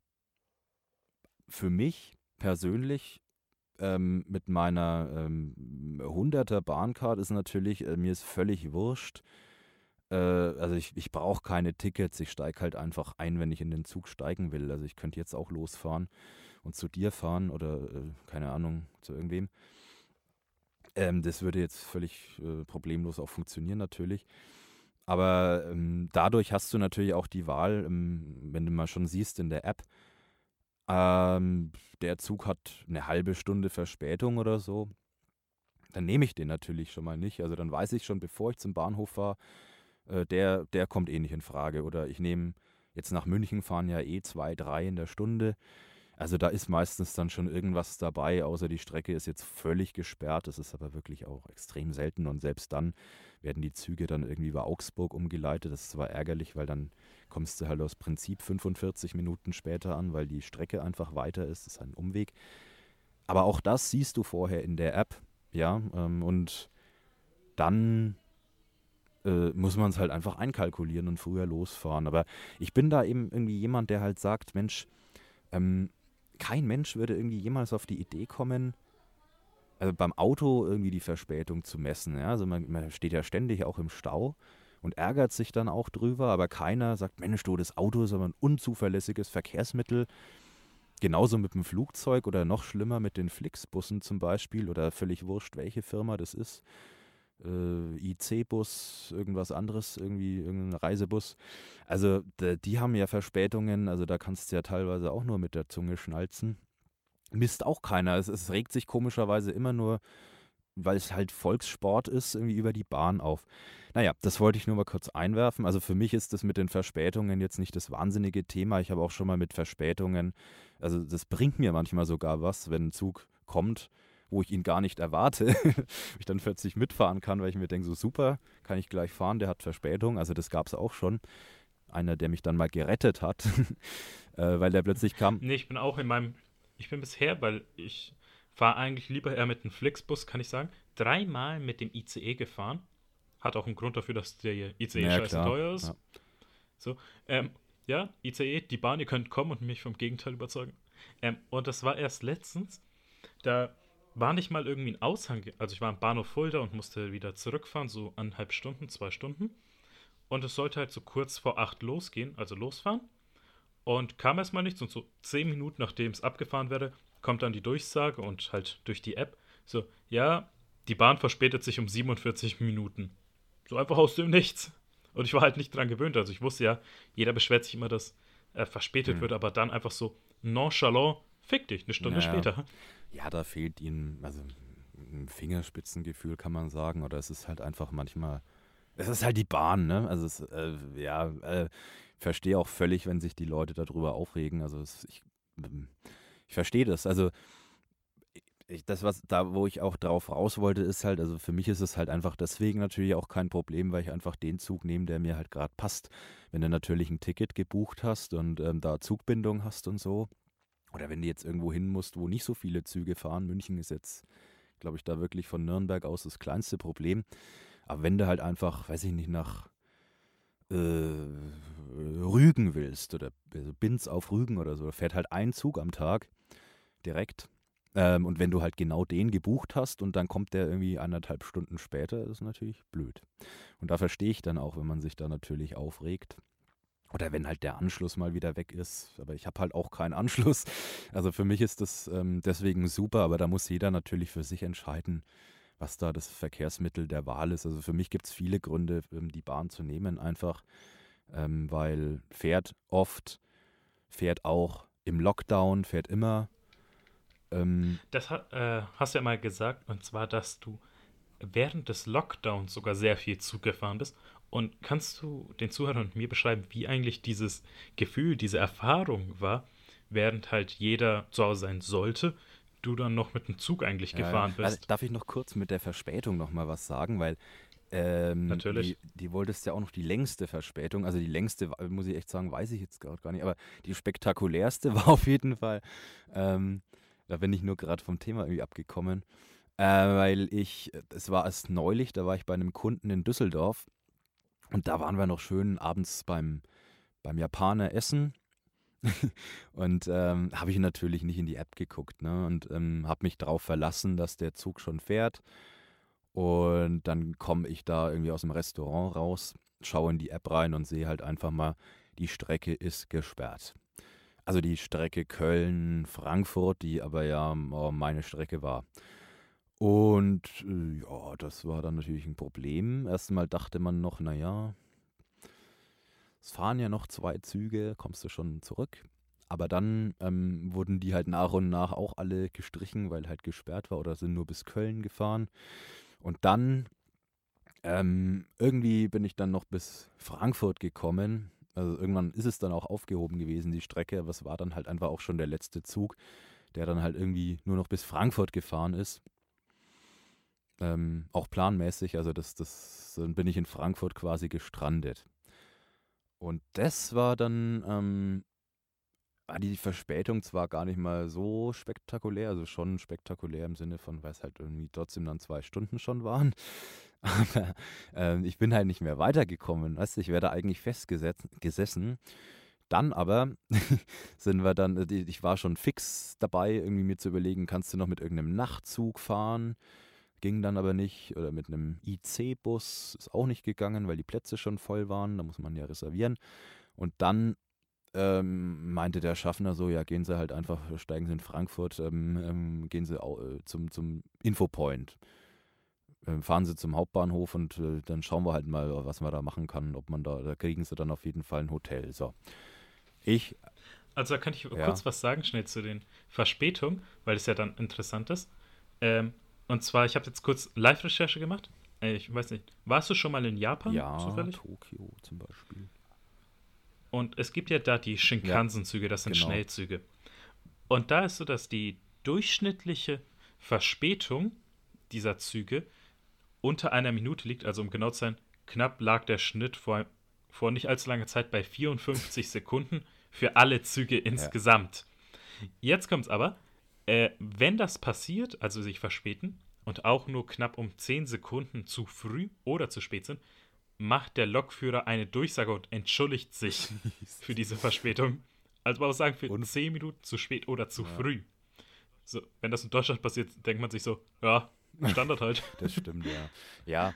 für mich persönlich ähm, mit meiner ähm, 100er Bahncard ist natürlich, äh, mir ist völlig wurscht. Äh, also ich, ich brauche keine Tickets, ich steige halt einfach ein, wenn ich in den Zug steigen will. Also ich könnte jetzt auch losfahren und zu dir fahren oder äh, keine Ahnung, zu irgendwem. Ähm, das würde jetzt völlig äh, problemlos auch funktionieren natürlich. Aber ähm, dadurch hast du natürlich auch die Wahl, ähm, wenn du mal schon siehst in der App, ähm, der Zug hat eine halbe Stunde Verspätung oder so, dann nehme ich den natürlich schon mal nicht. Also dann weiß ich schon, bevor ich zum Bahnhof fahre, äh, der, der kommt eh nicht in Frage. Oder ich nehme jetzt nach München fahren ja eh zwei, drei in der Stunde. Also da ist meistens dann schon irgendwas dabei, außer die Strecke ist jetzt völlig gesperrt. Das ist aber wirklich auch extrem selten und selbst dann werden die Züge dann irgendwie über Augsburg umgeleitet. Das ist zwar ärgerlich, weil dann kommst du halt aus Prinzip 45 Minuten später an, weil die Strecke einfach weiter ist. Das ist ein Umweg. Aber auch das siehst du vorher in der App, ja, ähm, und dann äh, muss man es halt einfach einkalkulieren und früher losfahren. Aber ich bin da eben irgendwie jemand, der halt sagt, Mensch, ähm, kein Mensch würde irgendwie jemals auf die Idee kommen, also beim Auto irgendwie die Verspätung zu messen. Ja? Also man, man steht ja ständig auch im Stau und ärgert sich dann auch drüber, aber keiner sagt, Mensch, du, das Auto ist aber ein unzuverlässiges Verkehrsmittel. Genauso mit dem Flugzeug oder noch schlimmer mit den Flixbussen zum Beispiel oder völlig wurscht, welche Firma das ist. Äh, IC-Bus, irgendwas anderes, irgendwie irgendein Reisebus. Also die haben ja Verspätungen, also da kannst du ja teilweise auch nur mit der Zunge schnalzen. Misst auch keiner. Es, es regt sich komischerweise immer nur, weil es halt Volkssport ist, irgendwie über die Bahn auf. Naja, das wollte ich nur mal kurz einwerfen. Also für mich ist das mit den Verspätungen jetzt nicht das wahnsinnige Thema. Ich habe auch schon mal mit Verspätungen, also das bringt mir manchmal sogar was, wenn ein Zug kommt, wo ich ihn gar nicht erwarte, *laughs* ich dann plötzlich mitfahren kann, weil ich mir denke, so super, kann ich gleich fahren, der hat Verspätung. Also das gab es auch schon. Einer, der mich dann mal gerettet hat, *laughs* äh, weil der plötzlich kam. Nee, ich bin auch in meinem, ich bin bisher, weil ich fahre eigentlich lieber eher mit dem Flixbus, kann ich sagen, dreimal mit dem ICE gefahren hat auch einen Grund dafür, dass der ICE ja, scheiße klar. teuer ist. Ja. So, ähm, ja, ICE, die Bahn, ihr könnt kommen und mich vom Gegenteil überzeugen. Ähm, und das war erst letztens, da war nicht mal irgendwie ein Aushang, also ich war am Bahnhof Fulda und musste wieder zurückfahren, so anderthalb Stunden, zwei Stunden. Und es sollte halt so kurz vor acht losgehen, also losfahren. Und kam erstmal nichts und so zehn Minuten nachdem es abgefahren wäre, kommt dann die Durchsage und halt durch die App so, ja, die Bahn verspätet sich um 47 Minuten. So einfach aus dem Nichts. Und ich war halt nicht dran gewöhnt. Also ich wusste ja, jeder beschwert sich immer, dass er verspätet mhm. wird, aber dann einfach so nonchalant, fick dich, eine Stunde naja. später. Ja, da fehlt ihnen, also ein Fingerspitzengefühl kann man sagen, oder es ist halt einfach manchmal, es ist halt die Bahn, ne? Also es, äh, ja, äh, verstehe auch völlig, wenn sich die Leute darüber aufregen. Also es, ich, ich verstehe das. Also ich, das, was da, wo ich auch drauf raus wollte, ist halt, also für mich ist es halt einfach deswegen natürlich auch kein Problem, weil ich einfach den Zug nehme, der mir halt gerade passt. Wenn du natürlich ein Ticket gebucht hast und ähm, da Zugbindung hast und so, oder wenn du jetzt irgendwo hin musst, wo nicht so viele Züge fahren, München ist jetzt, glaube ich, da wirklich von Nürnberg aus das kleinste Problem. Aber wenn du halt einfach, weiß ich nicht, nach äh, Rügen willst oder also Binz auf Rügen oder so, da fährt halt ein Zug am Tag direkt ähm, und wenn du halt genau den gebucht hast und dann kommt der irgendwie anderthalb Stunden später, ist natürlich blöd. Und da verstehe ich dann auch, wenn man sich da natürlich aufregt. Oder wenn halt der Anschluss mal wieder weg ist. Aber ich habe halt auch keinen Anschluss. *laughs* Also für mich ist das ähm, deswegen super, aber da muss jeder natürlich für sich entscheiden, was da das Verkehrsmittel der Wahl ist. Also für mich gibt es viele Gründe, ähm, die Bahn zu nehmen, einfach ähm, weil fährt oft, fährt auch im Lockdown, fährt immer Ähm, das äh, hast du ja mal gesagt, und zwar, dass du während des Lockdowns sogar sehr viel Zug gefahren bist. Und kannst du den Zuhörern und mir beschreiben, wie eigentlich dieses Gefühl, diese Erfahrung war, während halt jeder zu Hause sein sollte, du dann noch mit dem Zug eigentlich gefahren ja, also bist? darf ich noch kurz mit der Verspätung noch mal was sagen, weil ähm, Natürlich. Die, die wolltest ja auch noch die längste Verspätung, also die längste, muss ich echt sagen, weiß ich jetzt gerade gar nicht, aber die spektakulärste *laughs* war auf jeden Fall, ähm, da bin ich nur gerade vom Thema irgendwie abgekommen, äh, weil ich, es war erst neulich, da war ich bei einem Kunden in Düsseldorf und da waren wir noch schön abends beim, beim Japaner essen *laughs* und ähm, habe ich natürlich nicht in die App geguckt ne? und ähm, habe mich darauf verlassen, dass der Zug schon fährt und dann komme ich da irgendwie aus dem Restaurant raus, schaue in die App rein und sehe halt einfach mal, die Strecke ist gesperrt. Also die Strecke Köln-Frankfurt, die aber ja oh, meine Strecke war. Und äh, ja, das war dann natürlich ein Problem. Erstmal dachte man noch, naja, es fahren ja noch zwei Züge, kommst du schon zurück. Aber dann ähm, wurden die halt nach und nach auch alle gestrichen, weil halt gesperrt war oder sind nur bis Köln gefahren. Und dann ähm, irgendwie bin ich dann noch bis Frankfurt gekommen. Also irgendwann ist es dann auch aufgehoben gewesen, die Strecke, aber es war dann halt einfach auch schon der letzte Zug, der dann halt irgendwie nur noch bis Frankfurt gefahren ist. Ähm, auch planmäßig, also das, das, dann bin ich in Frankfurt quasi gestrandet. Und das war dann ähm, die Verspätung zwar gar nicht mal so spektakulär, also schon spektakulär im Sinne von, weil es halt irgendwie trotzdem dann zwei Stunden schon waren. *laughs* Aber äh, ich bin halt nicht mehr weitergekommen. Weißt du, ich wäre da eigentlich festgesessen. Dann aber *laughs* sind wir dann, äh, ich war schon fix dabei, irgendwie mir zu überlegen, kannst du noch mit irgendeinem Nachtzug fahren? Ging dann aber nicht. Oder mit einem IC-Bus ist auch nicht gegangen, weil die Plätze schon voll waren. Da muss man ja reservieren. Und dann ähm, meinte der Schaffner so, ja, gehen Sie halt einfach, steigen Sie in Frankfurt, ähm, ähm, gehen Sie auch, äh, zum, zum Infopoint. Ähm, fahren Sie zum Hauptbahnhof und äh, dann schauen wir halt mal, was man da machen kann, ob man da, da kriegen Sie dann auf jeden Fall ein Hotel. So. Ich. Also da kann ich ja. kurz was sagen, schnell zu den Verspätungen, weil es ja dann interessant ist. Ähm, und zwar, ich habe jetzt kurz Live-Recherche gemacht. Äh, ich weiß nicht, warst du schon mal in Japan? Ja, zufällig? Tokio zum Beispiel. Und es gibt ja da die Shinkansen-Züge, das sind genau. Schnellzüge. Und da ist so, dass die durchschnittliche Verspätung dieser Züge unter einer Minute liegt, also um genau zu sein, knapp lag der Schnitt vor, vor nicht allzu langer Zeit bei 54 Sekunden für alle Züge insgesamt. Ja. Jetzt kommt es aber, äh, wenn das passiert, also sich verspäten und auch nur knapp um 10 Sekunden zu früh oder zu spät sind, macht der Lokführer eine Durchsage und entschuldigt sich *laughs* für diese Verspätung. Also man muss sagen, für und? 10 Minuten zu spät oder zu ja. früh. So, wenn das in Deutschland passiert, denkt man sich so, ja, Standard halt. das stimmt, ja. Ja.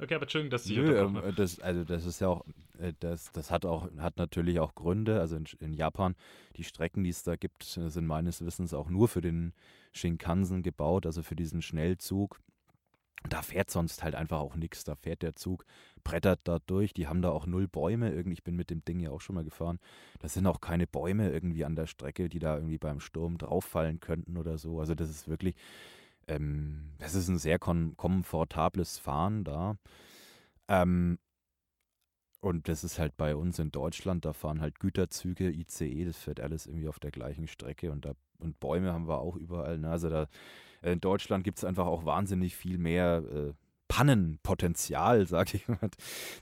Okay, aber Entschuldigung, dass ich Nö, ähm, das, also das ist ja auch, äh, das, das hat auch, hat natürlich auch Gründe. Also in, in Japan, die Strecken, die es da gibt, sind meines Wissens auch nur für den Shinkansen gebaut, also für diesen Schnellzug. Da fährt sonst halt einfach auch nichts. Da fährt der Zug, brettert da durch. Die haben da auch null Bäume. Irgendwie, ich bin mit dem Ding ja auch schon mal gefahren. Da sind auch keine Bäume irgendwie an der Strecke, die da irgendwie beim Sturm drauffallen könnten oder so. Also das ist wirklich, ähm, das ist ein sehr kom komfortables Fahren da. Ähm, und das ist halt bei uns in Deutschland, da fahren halt Güterzüge, ICE, das fährt alles irgendwie auf der gleichen Strecke und da und Bäume haben wir auch überall. Ne? Also da in Deutschland gibt es einfach auch wahnsinnig viel mehr äh, Pannenpotenzial, *laughs* sage ich mal,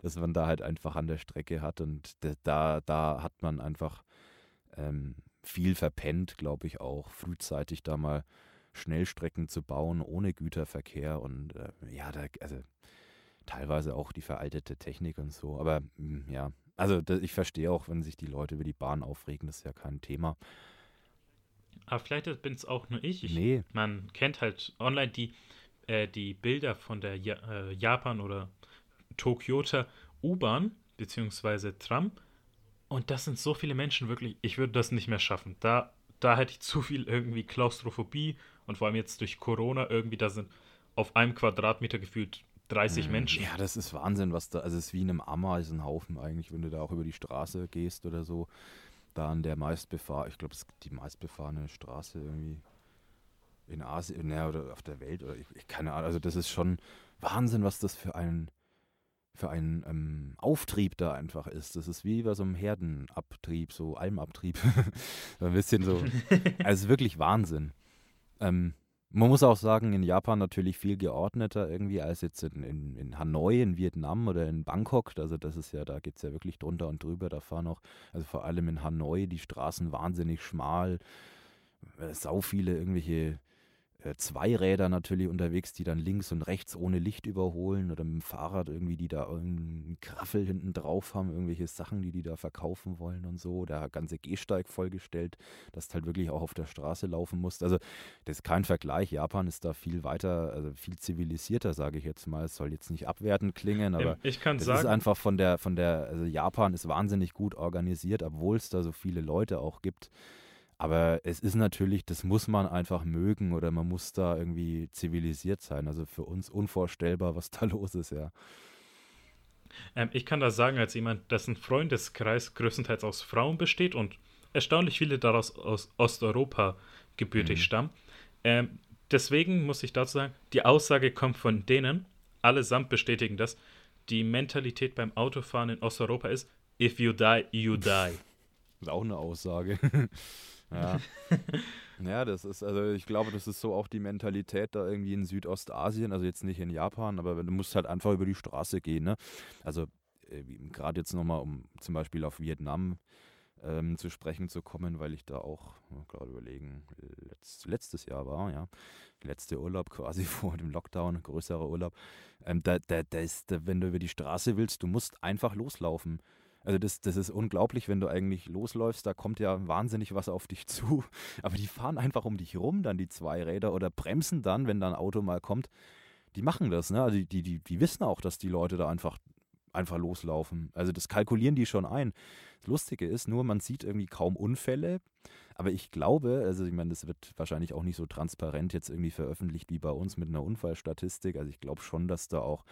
dass man da halt einfach an der Strecke hat. Und da, da hat man einfach ähm, viel verpennt, glaube ich, auch frühzeitig da mal Schnellstrecken zu bauen ohne Güterverkehr und äh, ja, da, also teilweise auch die veraltete Technik und so. Aber mh, hm, ja, also das, ich verstehe auch, wenn sich die Leute über die Bahn aufregen, das ist ja kein Thema. Aber vielleicht bin es auch nur ich. ich. Nee. Man kennt halt online die, äh, die Bilder von der ja äh, Japan- oder Tokyota U-Bahn beziehungsweise Tram. Und das sind so viele Menschen wirklich, ich würde das nicht mehr schaffen. Da, da hätte ich zu viel irgendwie Klaustrophobie und vor allem jetzt durch Corona irgendwie, da sind auf einem Quadratmeter gefühlt 30 mhm. Menschen. Ja, das ist Wahnsinn, was da, also es ist wie in einem Ameisenhaufen eigentlich, wenn du da auch über die Straße gehst oder so da an der meistbefahren, ich glaube, es ist die meistbefahrene Straße irgendwie in Asien ja, oder auf der Welt oder ich, ich, keine Ahnung. Also das ist schon Wahnsinn, was das für ein für einen ähm, Auftrieb da einfach ist. Das ist wie bei so einem Herdenabtrieb, so Almabtrieb. *laughs* so ein bisschen so. *laughs* Also wirklich Wahnsinn. Ähm, man muss auch sagen, in Japan natürlich viel geordneter irgendwie als jetzt in, in, in Hanoi, in Vietnam oder in Bangkok. Also das ist ja, da geht es ja wirklich drunter und drüber. Da fahren auch, also vor allem in Hanoi, die Straßen wahnsinnig schmal. Äh, sau viele irgendwelche äh, Zweiräder natürlich unterwegs, die dann links und rechts ohne Licht überholen oder mit dem Fahrrad irgendwie, die da einen Kraffel hinten drauf haben, irgendwelche Sachen, die die da verkaufen wollen und so. Der ganze Gehsteig vollgestellt, dass du halt wirklich auch auf der Straße laufen musst. Also das ist kein Vergleich. Japan ist da viel weiter, also viel zivilisierter, sage ich jetzt mal. Es soll jetzt nicht abwertend klingen, aber ich kann das sagen, ist einfach von der, von der, also Japan ist wahnsinnig gut organisiert, obwohl es da so viele Leute auch gibt. Aber es ist natürlich, das muss man einfach mögen oder man muss da irgendwie zivilisiert sein. Also für uns unvorstellbar, was da *laughs* los ist, ja. Ähm, ich kann das sagen, als jemand, dessen Freundeskreis größtenteils aus Frauen besteht und erstaunlich viele daraus aus Osteuropa gebürtig mhm. stammen. Ähm, deswegen muss ich dazu sagen, die Aussage kommt von denen, allesamt bestätigen das, die Mentalität beim Autofahren in Osteuropa ist, if you die, you die. Das *laughs* ist auch eine Aussage. *laughs* Ja. *laughs* ja, das ist, also ich glaube, das ist so auch die Mentalität da irgendwie in Südostasien, also jetzt nicht in Japan, aber du musst halt einfach über die Straße gehen, ne? Also äh, gerade jetzt nochmal, um zum Beispiel auf Vietnam ähm, zu sprechen zu kommen, weil ich da auch gerade überlegen, letzt, letztes Jahr war, ja, letzte Urlaub *laughs* quasi vor dem Lockdown, größerer Urlaub. Ähm, da, da, da ist, da, wenn du über die Straße willst, du musst einfach loslaufen. Also das, das ist unglaublich, wenn du eigentlich losläufst, da kommt ja wahnsinnig was auf dich *laughs* zu. Aber die fahren einfach um dich rum, dann die zwei Räder oder bremsen dann, wenn da ein Auto mal kommt. Die machen das, ne? Also die, die, die wissen auch, dass die Leute da einfach, einfach loslaufen. Also das kalkulieren die schon ein. Das Lustige ist nur, man sieht irgendwie kaum Unfälle. Aber ich glaube, also ich meine, das wird wahrscheinlich auch nicht so transparent jetzt irgendwie veröffentlicht wie bei uns mit einer Unfallstatistik. Also ich glaube schon, dass da auch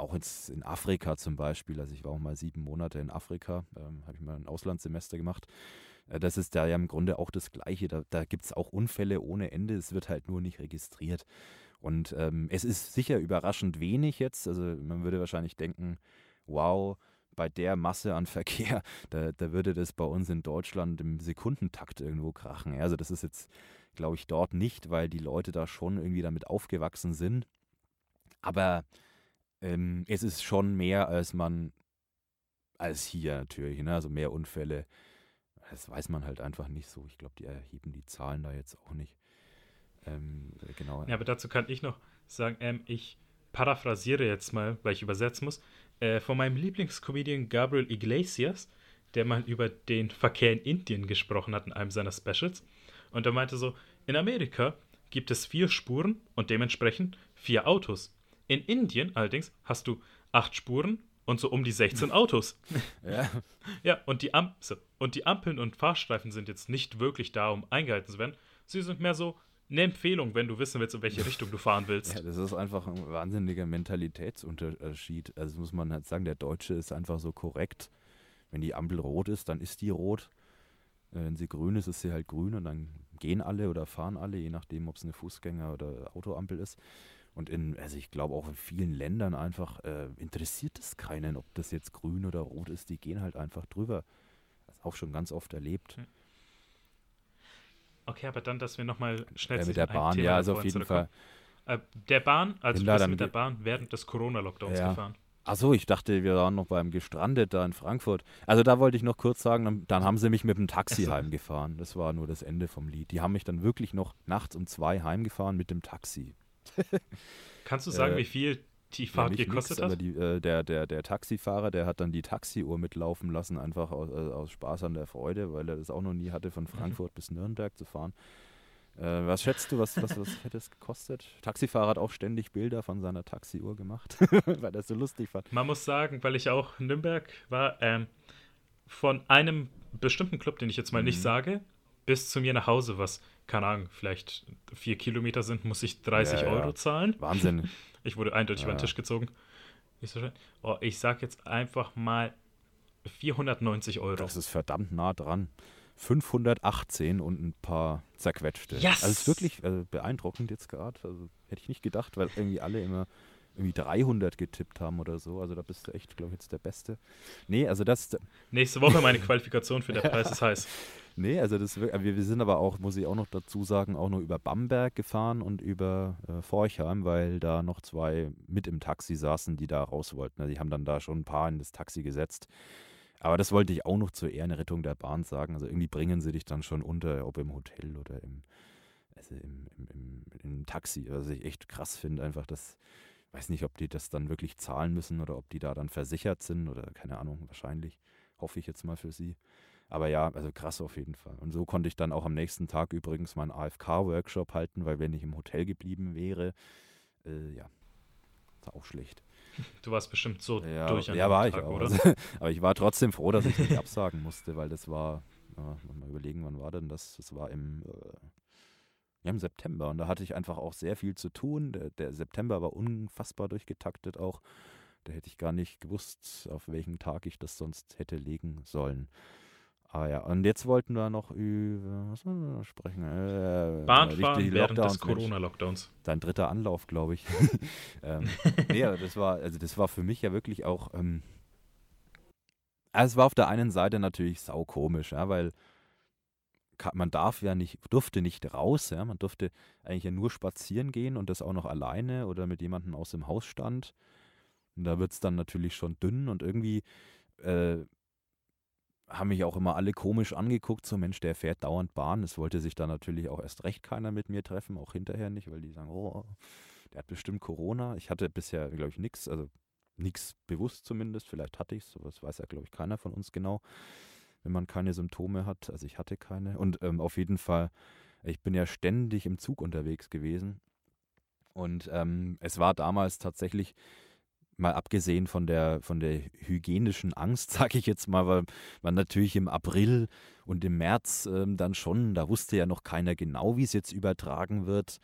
auch jetzt in Afrika zum Beispiel, also ich war auch mal sieben Monate in Afrika, ähm, habe ich mal ein Auslandssemester gemacht. Äh, das ist da ja im Grunde auch das Gleiche. Da, da gibt es auch Unfälle ohne Ende, es wird halt nur nicht registriert. Und ähm, es ist sicher überraschend wenig jetzt. Also man würde wahrscheinlich denken, wow, bei der Masse an *laughs* Verkehr, da, da würde das bei uns in Deutschland im Sekundentakt irgendwo krachen. Also das ist jetzt, glaube ich, dort nicht, weil die Leute da schon irgendwie damit aufgewachsen sind. Aber ähm, es ist schon mehr, als man, als hier natürlich, ne? also mehr Unfälle. Das weiß man halt einfach nicht so. Ich glaube, die erheben die Zahlen da jetzt auch nicht. Ähm, genau. Ja, aber dazu kann ich noch sagen, ähm, ich paraphrasiere jetzt mal, weil ich übersetzen muss, äh, von meinem Lieblingscomedian Gabriel Iglesias, der mal über den Verkehr in Indien gesprochen hat in einem seiner Specials. Und er meinte so, in Amerika gibt es vier Spuren und dementsprechend vier Autos. In Indien allerdings hast du acht Spuren und so um die 16 Autos. *laughs* Ja. Ja, und die, Am und die Ampeln und Fahrstreifen sind jetzt nicht wirklich da, um eingehalten zu werden. Sie sind mehr so eine Empfehlung, wenn du wissen willst, in welche *laughs* Richtung du fahren willst. Ja, das ist einfach ein wahnsinniger Mentalitätsunterschied. Also muss man halt sagen, der Deutsche ist einfach so korrekt. Wenn die Ampel rot ist, dann ist die rot. Äh, wenn sie grün ist, ist sie halt grün und dann gehen alle oder fahren alle, je nachdem, ob es eine Fußgänger- oder Autoampel ist. Und in, also ich glaube auch in vielen Ländern einfach äh, interessiert es keinen, ob das jetzt grün oder rot ist. Die gehen halt einfach drüber. Das auch schon ganz oft erlebt. Hm. Okay, aber dann, dass wir nochmal schnell äh, mit der Bahn, ja, also auf jeden Fall. Äh, der Bahn, also du bist mit der Bahn während des Corona-Lockdowns ja. gefahren. Achso, ich dachte, wir waren noch beim Gestrandet da in Frankfurt. Also da wollte ich noch kurz sagen, dann, dann haben sie mich mit dem Taxi also. heimgefahren. Das war nur das Ende vom Lied. Die haben mich dann wirklich noch nachts um zwei heimgefahren mit dem Taxi. Kannst du sagen, äh, wie viel die Fahrt ja, gekostet nix, hat? Die, äh, der, der, der Taxifahrer, der hat dann die Taxiuhr mitlaufen lassen, einfach aus, äh, aus Spaß an der Freude, weil er das auch noch nie hatte, von mhm. Frankfurt mhm. bis Nürnberg zu fahren. Äh, was schätzt du, was, was, was hätte es gekostet? Taxifahrer hat auch ständig Bilder von seiner Taxiuhr gemacht, *laughs* weil er es so lustig fand. Man muss sagen, weil ich auch in Nürnberg war, ähm, von einem bestimmten Club, den ich jetzt mal mhm. nicht sage, bis zu mir nach Hause, was keine Ahnung, vielleicht vier Kilometer sind, muss ich 30 ja, ja. Euro zahlen. Wahnsinn. *laughs* Ich wurde eindeutig über den Tisch gezogen. Ich, so oh, ich sag jetzt einfach mal 490 Euro. Das ist verdammt nah dran. 518 und ein paar zerquetschte. Yes! Also es ist wirklich also beeindruckend jetzt gerade. Also hätte ich nicht gedacht, weil irgendwie alle immer irgendwie 300 getippt haben oder so. Also da bist du echt, glaube ich, jetzt der Beste. Nee, also das. Nächste Woche meine Qualifikation für der *laughs* Preis ist heiß. Nee, also das, wir, wir sind aber auch, muss ich auch noch dazu sagen, auch nur über Bamberg gefahren und über äh, Forchheim, weil da noch zwei mit im Taxi saßen, die da raus wollten. Also die haben dann da schon ein paar in das Taxi gesetzt. Aber das wollte ich auch noch zur Ehrenrettung der Bahn sagen. Also irgendwie bringen sie dich dann schon unter, ob im Hotel oder im, also im, im, im, im Taxi. Was ich echt krass finde, einfach, ich weiß nicht, ob die das dann wirklich zahlen müssen oder ob die da dann versichert sind oder keine Ahnung, wahrscheinlich. Hoffe ich jetzt mal für sie. Aber ja, also krass auf jeden Fall. Und so konnte ich dann auch am nächsten Tag übrigens meinen AFK-Workshop halten, weil wenn ich im Hotel geblieben wäre, äh, ja, war auch schlecht. Du warst bestimmt so ja, durch an Ja, war Tag, ich auch. Oder? *laughs* Aber ich war trotzdem froh, dass ich nicht absagen musste, weil das war, ja, mal überlegen, wann war denn das? Das war im, äh, ja, im September und da hatte ich einfach auch sehr viel zu tun. Der, der September war unfassbar durchgetaktet auch. Da hätte ich gar nicht gewusst, auf welchen Tag ich das sonst hätte legen sollen. Ah ja, und jetzt wollten wir noch über was wir sprechen. Äh, Bahnfahren die, während des Corona-Lockdowns. Dein dritter Anlauf, glaube ich. *laughs* ähm, nee, das war, also das war für mich ja wirklich auch. Ähm, also es war auf der einen Seite natürlich saukomisch, ja, weil man darf ja nicht, durfte nicht raus, ja, man durfte eigentlich ja nur spazieren gehen und das auch noch alleine oder mit jemandem aus dem Haus stand. Und da wird es dann natürlich schon dünn und irgendwie äh, haben mich auch immer alle komisch angeguckt, so Mensch, der fährt dauernd Bahn. Es wollte sich da natürlich auch erst recht keiner mit mir treffen, auch hinterher nicht, weil die sagen, oh, der hat bestimmt Corona. Ich hatte bisher, glaube ich, nichts, also nichts bewusst zumindest. Vielleicht hatte ich es, das weiß ja, glaube ich, keiner von uns genau, wenn man keine Symptome hat. Also ich hatte keine. Und ähm, auf jeden Fall, ich bin ja ständig im Zug unterwegs gewesen. Und ähm, es war damals tatsächlich mal abgesehen von der, von der hygienischen Angst, *laughs* sage ich jetzt mal, weil man natürlich im April und im März ähm, dann schon, da wusste ja noch keiner genau, wie es jetzt übertragen wird.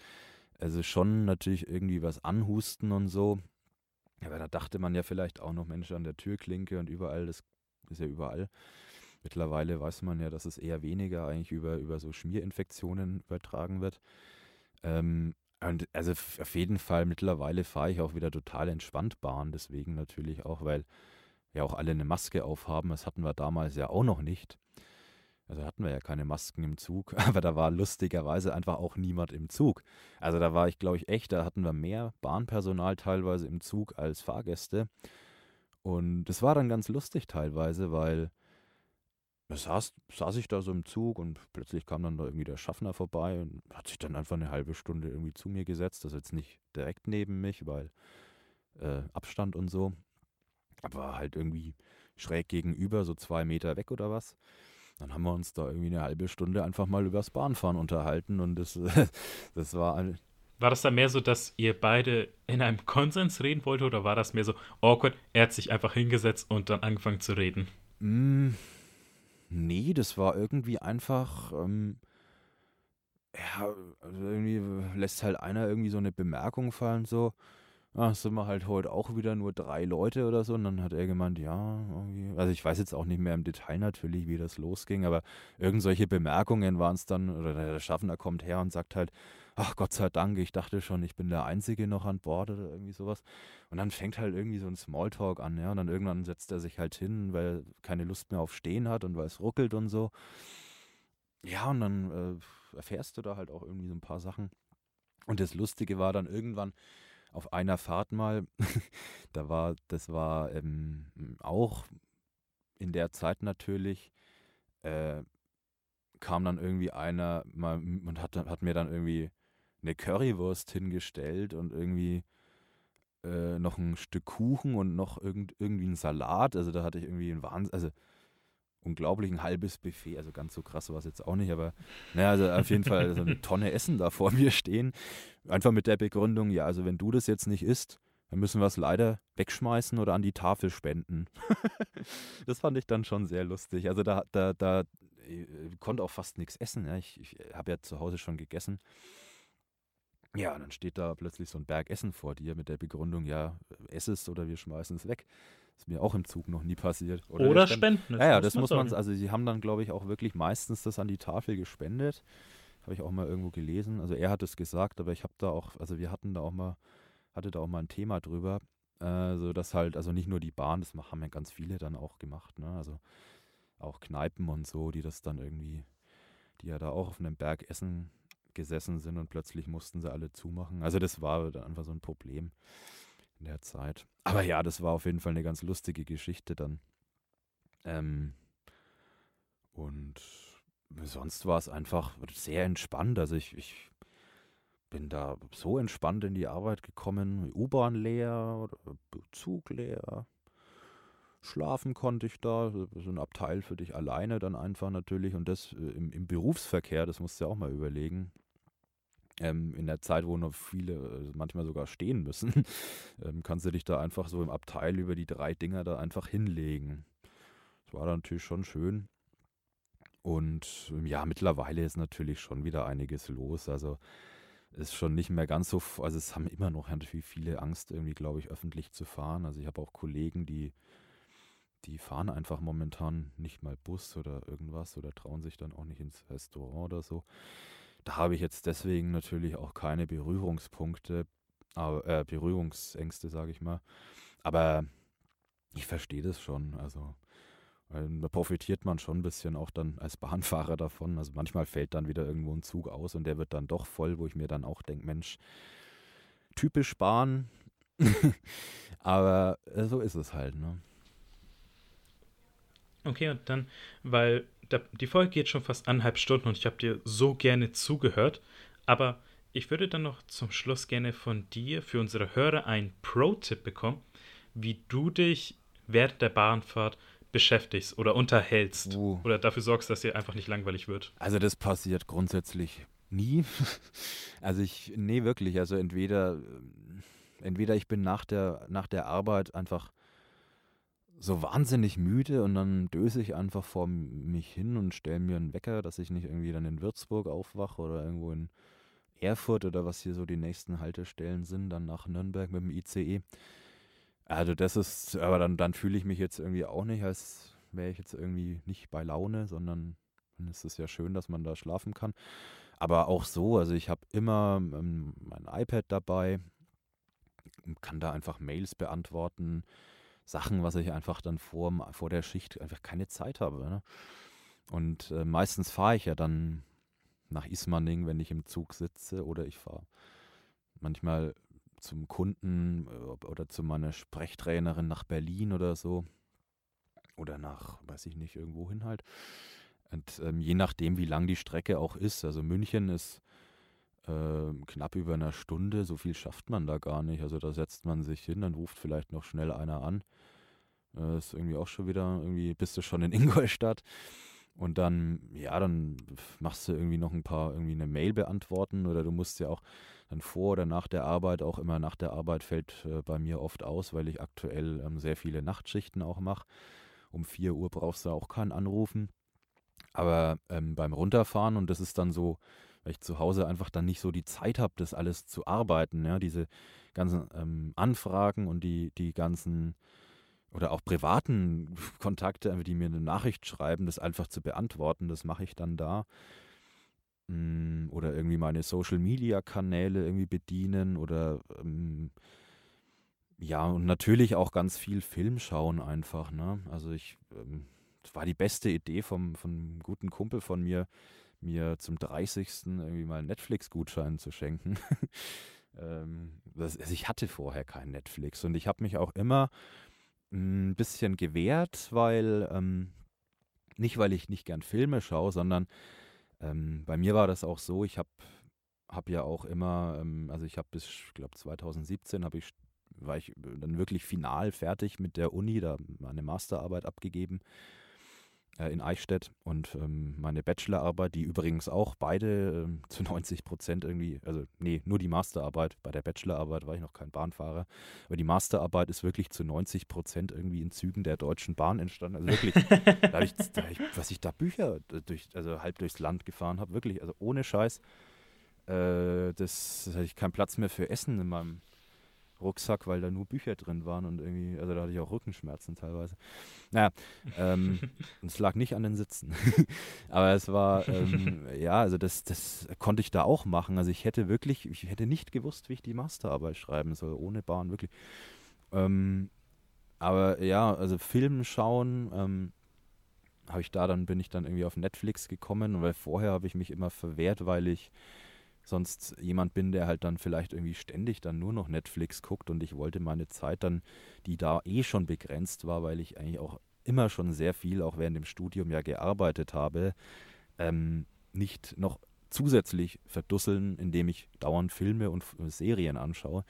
Also schon natürlich irgendwie was anhusten und so. Aber da dachte man ja vielleicht auch noch Menschen an der Türklinke und überall, das ist ja überall. Mittlerweile weiß man ja, dass es eher weniger eigentlich über, über so Schmierinfektionen übertragen wird. Ähm, und also auf jeden Fall mittlerweile fahre ich auch wieder total entspannt Bahn, deswegen natürlich auch, weil ja auch alle eine Maske aufhaben. Das hatten wir damals ja auch noch nicht. Also hatten wir ja keine Masken im Zug, *laughs* aber da war lustigerweise einfach auch niemand im Zug. Also da war ich, glaube ich, echt, da hatten wir mehr Bahnpersonal teilweise im Zug als Fahrgäste. Und das war dann ganz lustig teilweise, weil saß, saß ich da so im Zug und plötzlich kam dann da irgendwie der Schaffner vorbei und hat sich dann einfach eine halbe Stunde irgendwie zu mir gesetzt. Das ist jetzt nicht direkt neben mich, weil äh, Abstand und so. Aber halt irgendwie schräg gegenüber, so zwei Meter weg oder was. Dann haben wir uns da irgendwie eine halbe Stunde einfach mal übers Bahnfahren unterhalten und das, *laughs* das war ein, war das dann mehr so, dass ihr beide in einem Konsens reden wollt oder war das mehr so awkward? Er hat sich einfach hingesetzt und dann angefangen zu reden. Mm, Nee, das war irgendwie einfach, ähm, ja, also irgendwie lässt halt einer irgendwie so eine Bemerkung fallen, so, ach, sind wir halt heute auch wieder nur drei Leute oder so. Und dann hat er gemeint, ja, irgendwie. Also ich weiß jetzt auch nicht mehr im Detail natürlich, wie das losging, aber irgend solche Bemerkungen waren es dann, oder der Schaffner kommt her und sagt halt, ach Gott sei Dank, ich dachte schon, ich bin der Einzige noch an Bord oder irgendwie sowas. Und dann fängt halt irgendwie so ein Smalltalk an, ja. Und dann irgendwann setzt er sich halt hin, weil er keine Lust mehr auf Stehen hat und weil es ruckelt und so. Ja, und dann äh, erfährst du da halt auch irgendwie so ein paar Sachen. Und das Lustige war dann irgendwann auf einer Fahrt mal, *laughs* da war, das war ähm, auch in der Zeit natürlich, äh, kam dann irgendwie einer mal und hat, hat mir dann irgendwie eine Currywurst hingestellt und irgendwie äh, noch ein Stück Kuchen und noch irgend, irgendwie einen Salat. Also da hatte ich irgendwie einen Wahnsinn, also unglaublich ein halbes Buffet. Also ganz so krass war es jetzt auch nicht, aber naja, also auf jeden Fall so eine *laughs* Tonne Essen da vor mir stehen. Einfach mit der Begründung, ja, also wenn du das jetzt nicht isst, dann müssen wir es leider wegschmeißen oder an die Tafel spenden. *laughs* das fand ich dann schon sehr lustig. Also da, da, da ich konnte auch fast nichts essen. Ja. Ich, ich habe ja zu Hause schon gegessen. Ja, und dann steht da plötzlich so ein Berg Essen vor dir mit der Begründung, ja, ess es oder wir schmeißen es weg. ist mir auch im Zug noch nie passiert. Oder, Oder spenden. spenden. Ja, ja, das muss man, also sie haben dann, glaube ich, auch wirklich meistens das an die Tafel gespendet. Habe ich auch mal irgendwo gelesen. Also er hat es gesagt, aber ich habe da auch, also wir hatten da auch mal, hatte da auch mal ein Thema drüber. Äh, so dass halt, also nicht nur die Bahn, das haben ja ganz viele dann auch gemacht, ne? Also auch Kneipen und so, die das dann irgendwie, die ja da auch auf einem Berg essen gesessen sind und plötzlich mussten sie alle zumachen. Also das war dann einfach so ein Problem in der Zeit. Aber ja, das war auf jeden Fall eine ganz lustige Geschichte dann. Ähm, und sonst war es einfach sehr entspannt. Also ich, ich bin da so entspannt in die Arbeit gekommen. U-Bahn leer, Zug leer. Schlafen konnte ich da, so ein Abteil für dich alleine dann einfach natürlich. Und das äh, im, im Berufsverkehr, das musst du ja auch mal überlegen ähm, in der Zeit, wo noch viele äh, manchmal sogar stehen müssen, *laughs* ähm, kannst du dich da einfach so im Abteil über die drei Dinger da einfach hinlegen. Das war dann natürlich schon schön. Und ähm, ja, mittlerweile ist natürlich schon wieder einiges los. Also ist schon nicht mehr ganz so, also es haben immer noch natürlich viele Angst, irgendwie, glaube ich, öffentlich zu fahren. Also ich habe auch Kollegen, die, die fahren einfach momentan nicht mal Bus oder irgendwas oder trauen sich dann auch nicht ins Restaurant oder so. Da habe ich jetzt deswegen natürlich auch keine Berührungspunkte, äh, Berührungsängste, sage ich mal. Aber ich verstehe das schon. Also da profitiert man schon ein bisschen auch dann als Bahnfahrer *laughs* davon. Also manchmal fällt dann wieder irgendwo ein Zug aus und der wird dann doch voll, wo ich mir dann auch denke, Mensch, typisch Bahn. *laughs* Aber äh, so ist es halt, ne? Okay, und dann, weil die Folge geht schon fast anderthalb Stunden und ich habe dir so gerne zugehört. Aber ich würde dann noch zum Schluss gerne von dir für unsere Hörer einen Pro-Tipp bekommen, wie du dich während der Bahnfahrt beschäftigst oder unterhältst uh. oder dafür sorgst, dass dir einfach nicht langweilig wird. Also das passiert grundsätzlich nie. *laughs* also ich, nee, wirklich. Also entweder, entweder ich bin nach der, nach der Arbeit einfach so wahnsinnig müde und dann döse ich einfach vor mich hin und stelle mir einen Wecker, dass ich nicht irgendwie dann in Würzburg aufwache oder irgendwo in Erfurt oder was hier so die nächsten Haltestellen sind, dann nach Nürnberg mit dem ICE. Also das ist, aber dann, dann fühle ich mich jetzt irgendwie auch nicht, als wäre ich jetzt irgendwie nicht bei Laune, sondern dann ist es ja schön, dass man da schlafen kann. Aber auch so, also ich habe immer ähm, mein iPad dabei, kann da einfach Mails beantworten, Sachen, was ich einfach dann vor, vor der Schicht einfach keine Zeit habe. Ne? Und äh, meistens fahre ich ja dann nach Ismaning, wenn ich im Zug sitze, oder ich fahre manchmal zum Kunden äh, oder zu meiner Sprechtrainerin nach Berlin oder so. Oder nach, weiß ich nicht, irgendwo hin halt. Und ähm, je nachdem, wie lang die Strecke auch ist. Also München ist äh, knapp über einer Stunde, so viel schafft man da gar nicht. Also da setzt man sich hin, dann ruft vielleicht noch schnell einer an. Äh, ist irgendwie auch schon wieder, irgendwie bist du schon in *laughs* Ingolstadt. Und dann, ja, dann machst du irgendwie noch ein paar, irgendwie eine Mail beantworten oder du musst ja auch dann vor oder nach der Arbeit, auch immer nach der Arbeit fällt äh, bei mir oft aus, weil ich aktuell ähm, sehr viele Nachtschichten auch mache. Um 4 Uhr brauchst du auch keinen anrufen. Aber ähm, beim Runterfahren, und das ist dann so, weil ich zu Hause einfach dann nicht so die Zeit habe, das alles zu arbeiten, ja, diese ganzen ähm, Anfragen und die, die ganzen oder auch privaten *laughs* Kontakte, die mir eine Nachricht schreiben, das einfach zu beantworten, das mache ich dann da. Mm, oder irgendwie meine Social Media Kanäle irgendwie bedienen oder ähm, ja, und natürlich auch ganz viel Film schauen einfach, ne? Also ich, ähm, das war die beste Idee vom, einem guten Kumpel von mir, mir zum 30. irgendwie mal einen Netflix-Gutschein zu schenken. *laughs* ähm, also ich hatte vorher kein Netflix und ich habe mich auch immer ein bisschen gewehrt, weil ähm, nicht, weil ich nicht gern Filme schaue, sondern ähm, bei mir war das auch so, ich habe hab ja auch immer, ähm, also ich habe bis, ich glaube 2017 habe ich, war ich dann wirklich final fertig mit der Uni, da meine Masterarbeit abgegeben äh, in Eichstätt und ähm, meine Bachelorarbeit, die übrigens auch beide ähm, *laughs* zu 90 Prozent irgendwie, also nee, nur die Masterarbeit, bei der Bachelorarbeit war ich noch kein Bahnfahrer, aber die Masterarbeit ist wirklich zu 90 Prozent irgendwie in Zügen der Deutschen Bahn entstanden. Also wirklich, *laughs* da ich, da ich, was ich da Bücher durch, also halb durchs Land gefahren habe, wirklich, also ohne Scheiß, äh, das, das hatte ich keinen Platz mehr für Essen in meinem Rucksack, weil da nur Bücher drin waren und irgendwie, also da hatte ich auch Rückenschmerzen teilweise. Naja, ähm, *laughs* es lag nicht an den Sitzen. *laughs* Aber es war, ähm, *laughs* ja, also das, das konnte ich da auch machen. Also ich hätte wirklich, ich hätte nicht gewusst, wie ich die Masterarbeit schreiben soll, ohne Bahn, wirklich. Ähm, aber ja, also Film schauen, ähm, habe ich da dann, bin ich dann irgendwie auf Netflix gekommen, weil vorher habe ich mich immer verwehrt, weil ich sonst jemand bin, der halt dann vielleicht irgendwie ständig dann nur noch Netflix guckt und ich wollte meine Zeit dann, die da eh schon begrenzt war, weil ich eigentlich auch immer schon sehr viel, auch während dem Studium ja gearbeitet habe, ähm, nicht noch zusätzlich verdusseln, indem ich dauernd Filme und Serien anschaue.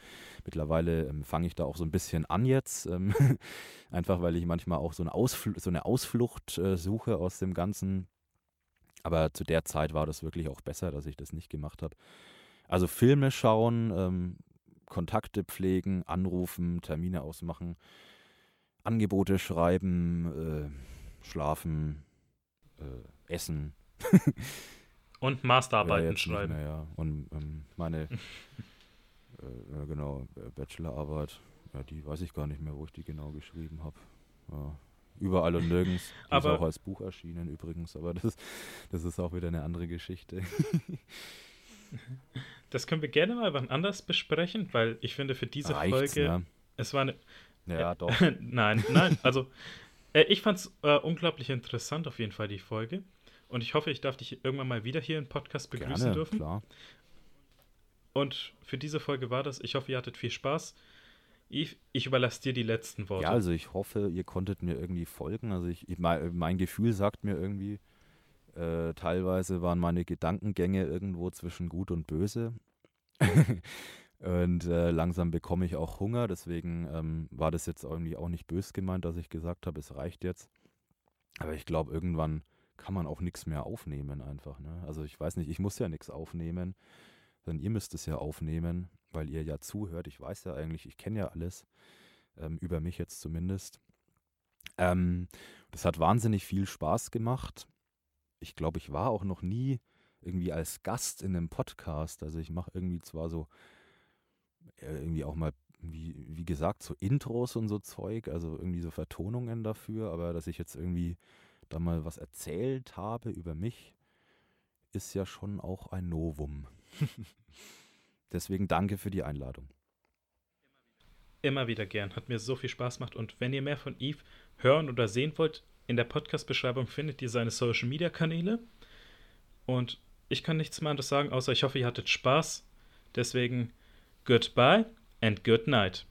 Mittlerweile ähm, fange ich da auch so ein bisschen an jetzt, ähm, *laughs* einfach weil ich manchmal auch so eine, Ausfl so eine Ausflucht äh, suche aus dem Ganzen. Aber zu der Zeit war das wirklich auch besser, dass ich das nicht gemacht habe. Also Filme schauen, ähm, Kontakte pflegen, anrufen, Termine ausmachen, Angebote schreiben, äh, schlafen, äh, essen. *laughs* Und Masterarbeiten ja, schreiben. Mehr, ja. Und ähm, meine, *laughs* äh, genau, Bachelorarbeit, ja, die weiß ich gar nicht mehr, wo ich die genau geschrieben habe. Ja. Überall und nirgends. Die aber, ist auch als Buch erschienen übrigens, aber das, das ist auch wieder eine andere Geschichte. *laughs* das können wir gerne mal wann anders besprechen, weil ich finde für diese Reicht's, Folge, ne? es war eine. Ja, äh, doch. *laughs* nein, nein, also äh, ich fand es äh, unglaublich interessant auf jeden Fall, die Folge. Und ich hoffe, ich darf dich irgendwann mal wieder hier im Podcast begrüßen Gerne, dürfen. Klar. Und für diese Folge war das. Ich hoffe, ihr hattet viel Spaß. Yves, ich überlasse dir die letzten Worte. Ja, also ich hoffe, ihr konntet mir irgendwie folgen. Also ich, ich mein, Gefühl sagt mir irgendwie, äh, teilweise waren meine Gedankengänge irgendwo zwischen gut und böse. *laughs* und äh, langsam bekomme ich auch Hunger. Deswegen ähm, war das jetzt irgendwie auch nicht bös gemeint, dass ich gesagt habe, es reicht jetzt. Aber ich glaube, irgendwann kann man auch nichts mehr aufnehmen einfach. Ne? Also ich weiß nicht, ich muss ja nichts aufnehmen, sondern ihr müsst es ja aufnehmen, weil ihr ja zuhört. Ich weiß ja eigentlich, ich kenne ja alles, ähm, über mich jetzt zumindest. Ähm, das hat wahnsinnig viel Spaß gemacht. Ich glaube, ich war auch noch nie irgendwie als Gast in einem Podcast. Also ich mache irgendwie zwar so äh, irgendwie auch mal, wie, wie gesagt, so Intros und so Zeug, also irgendwie so Vertonungen dafür, aber dass ich jetzt irgendwie da mal was erzählt habe über mich, ist ja schon auch ein Novum. *laughs* Deswegen danke für die Einladung. Immer wieder gern. Hat mir so viel Spaß gemacht. Und wenn ihr mehr von Eve hören oder sehen wollt, in der Podcast-Beschreibung findet ihr seine Social-Media-Kanäle. Und ich kann nichts mehr anderes sagen, außer ich hoffe, ihr hattet Spaß. Deswegen goodbye and good night.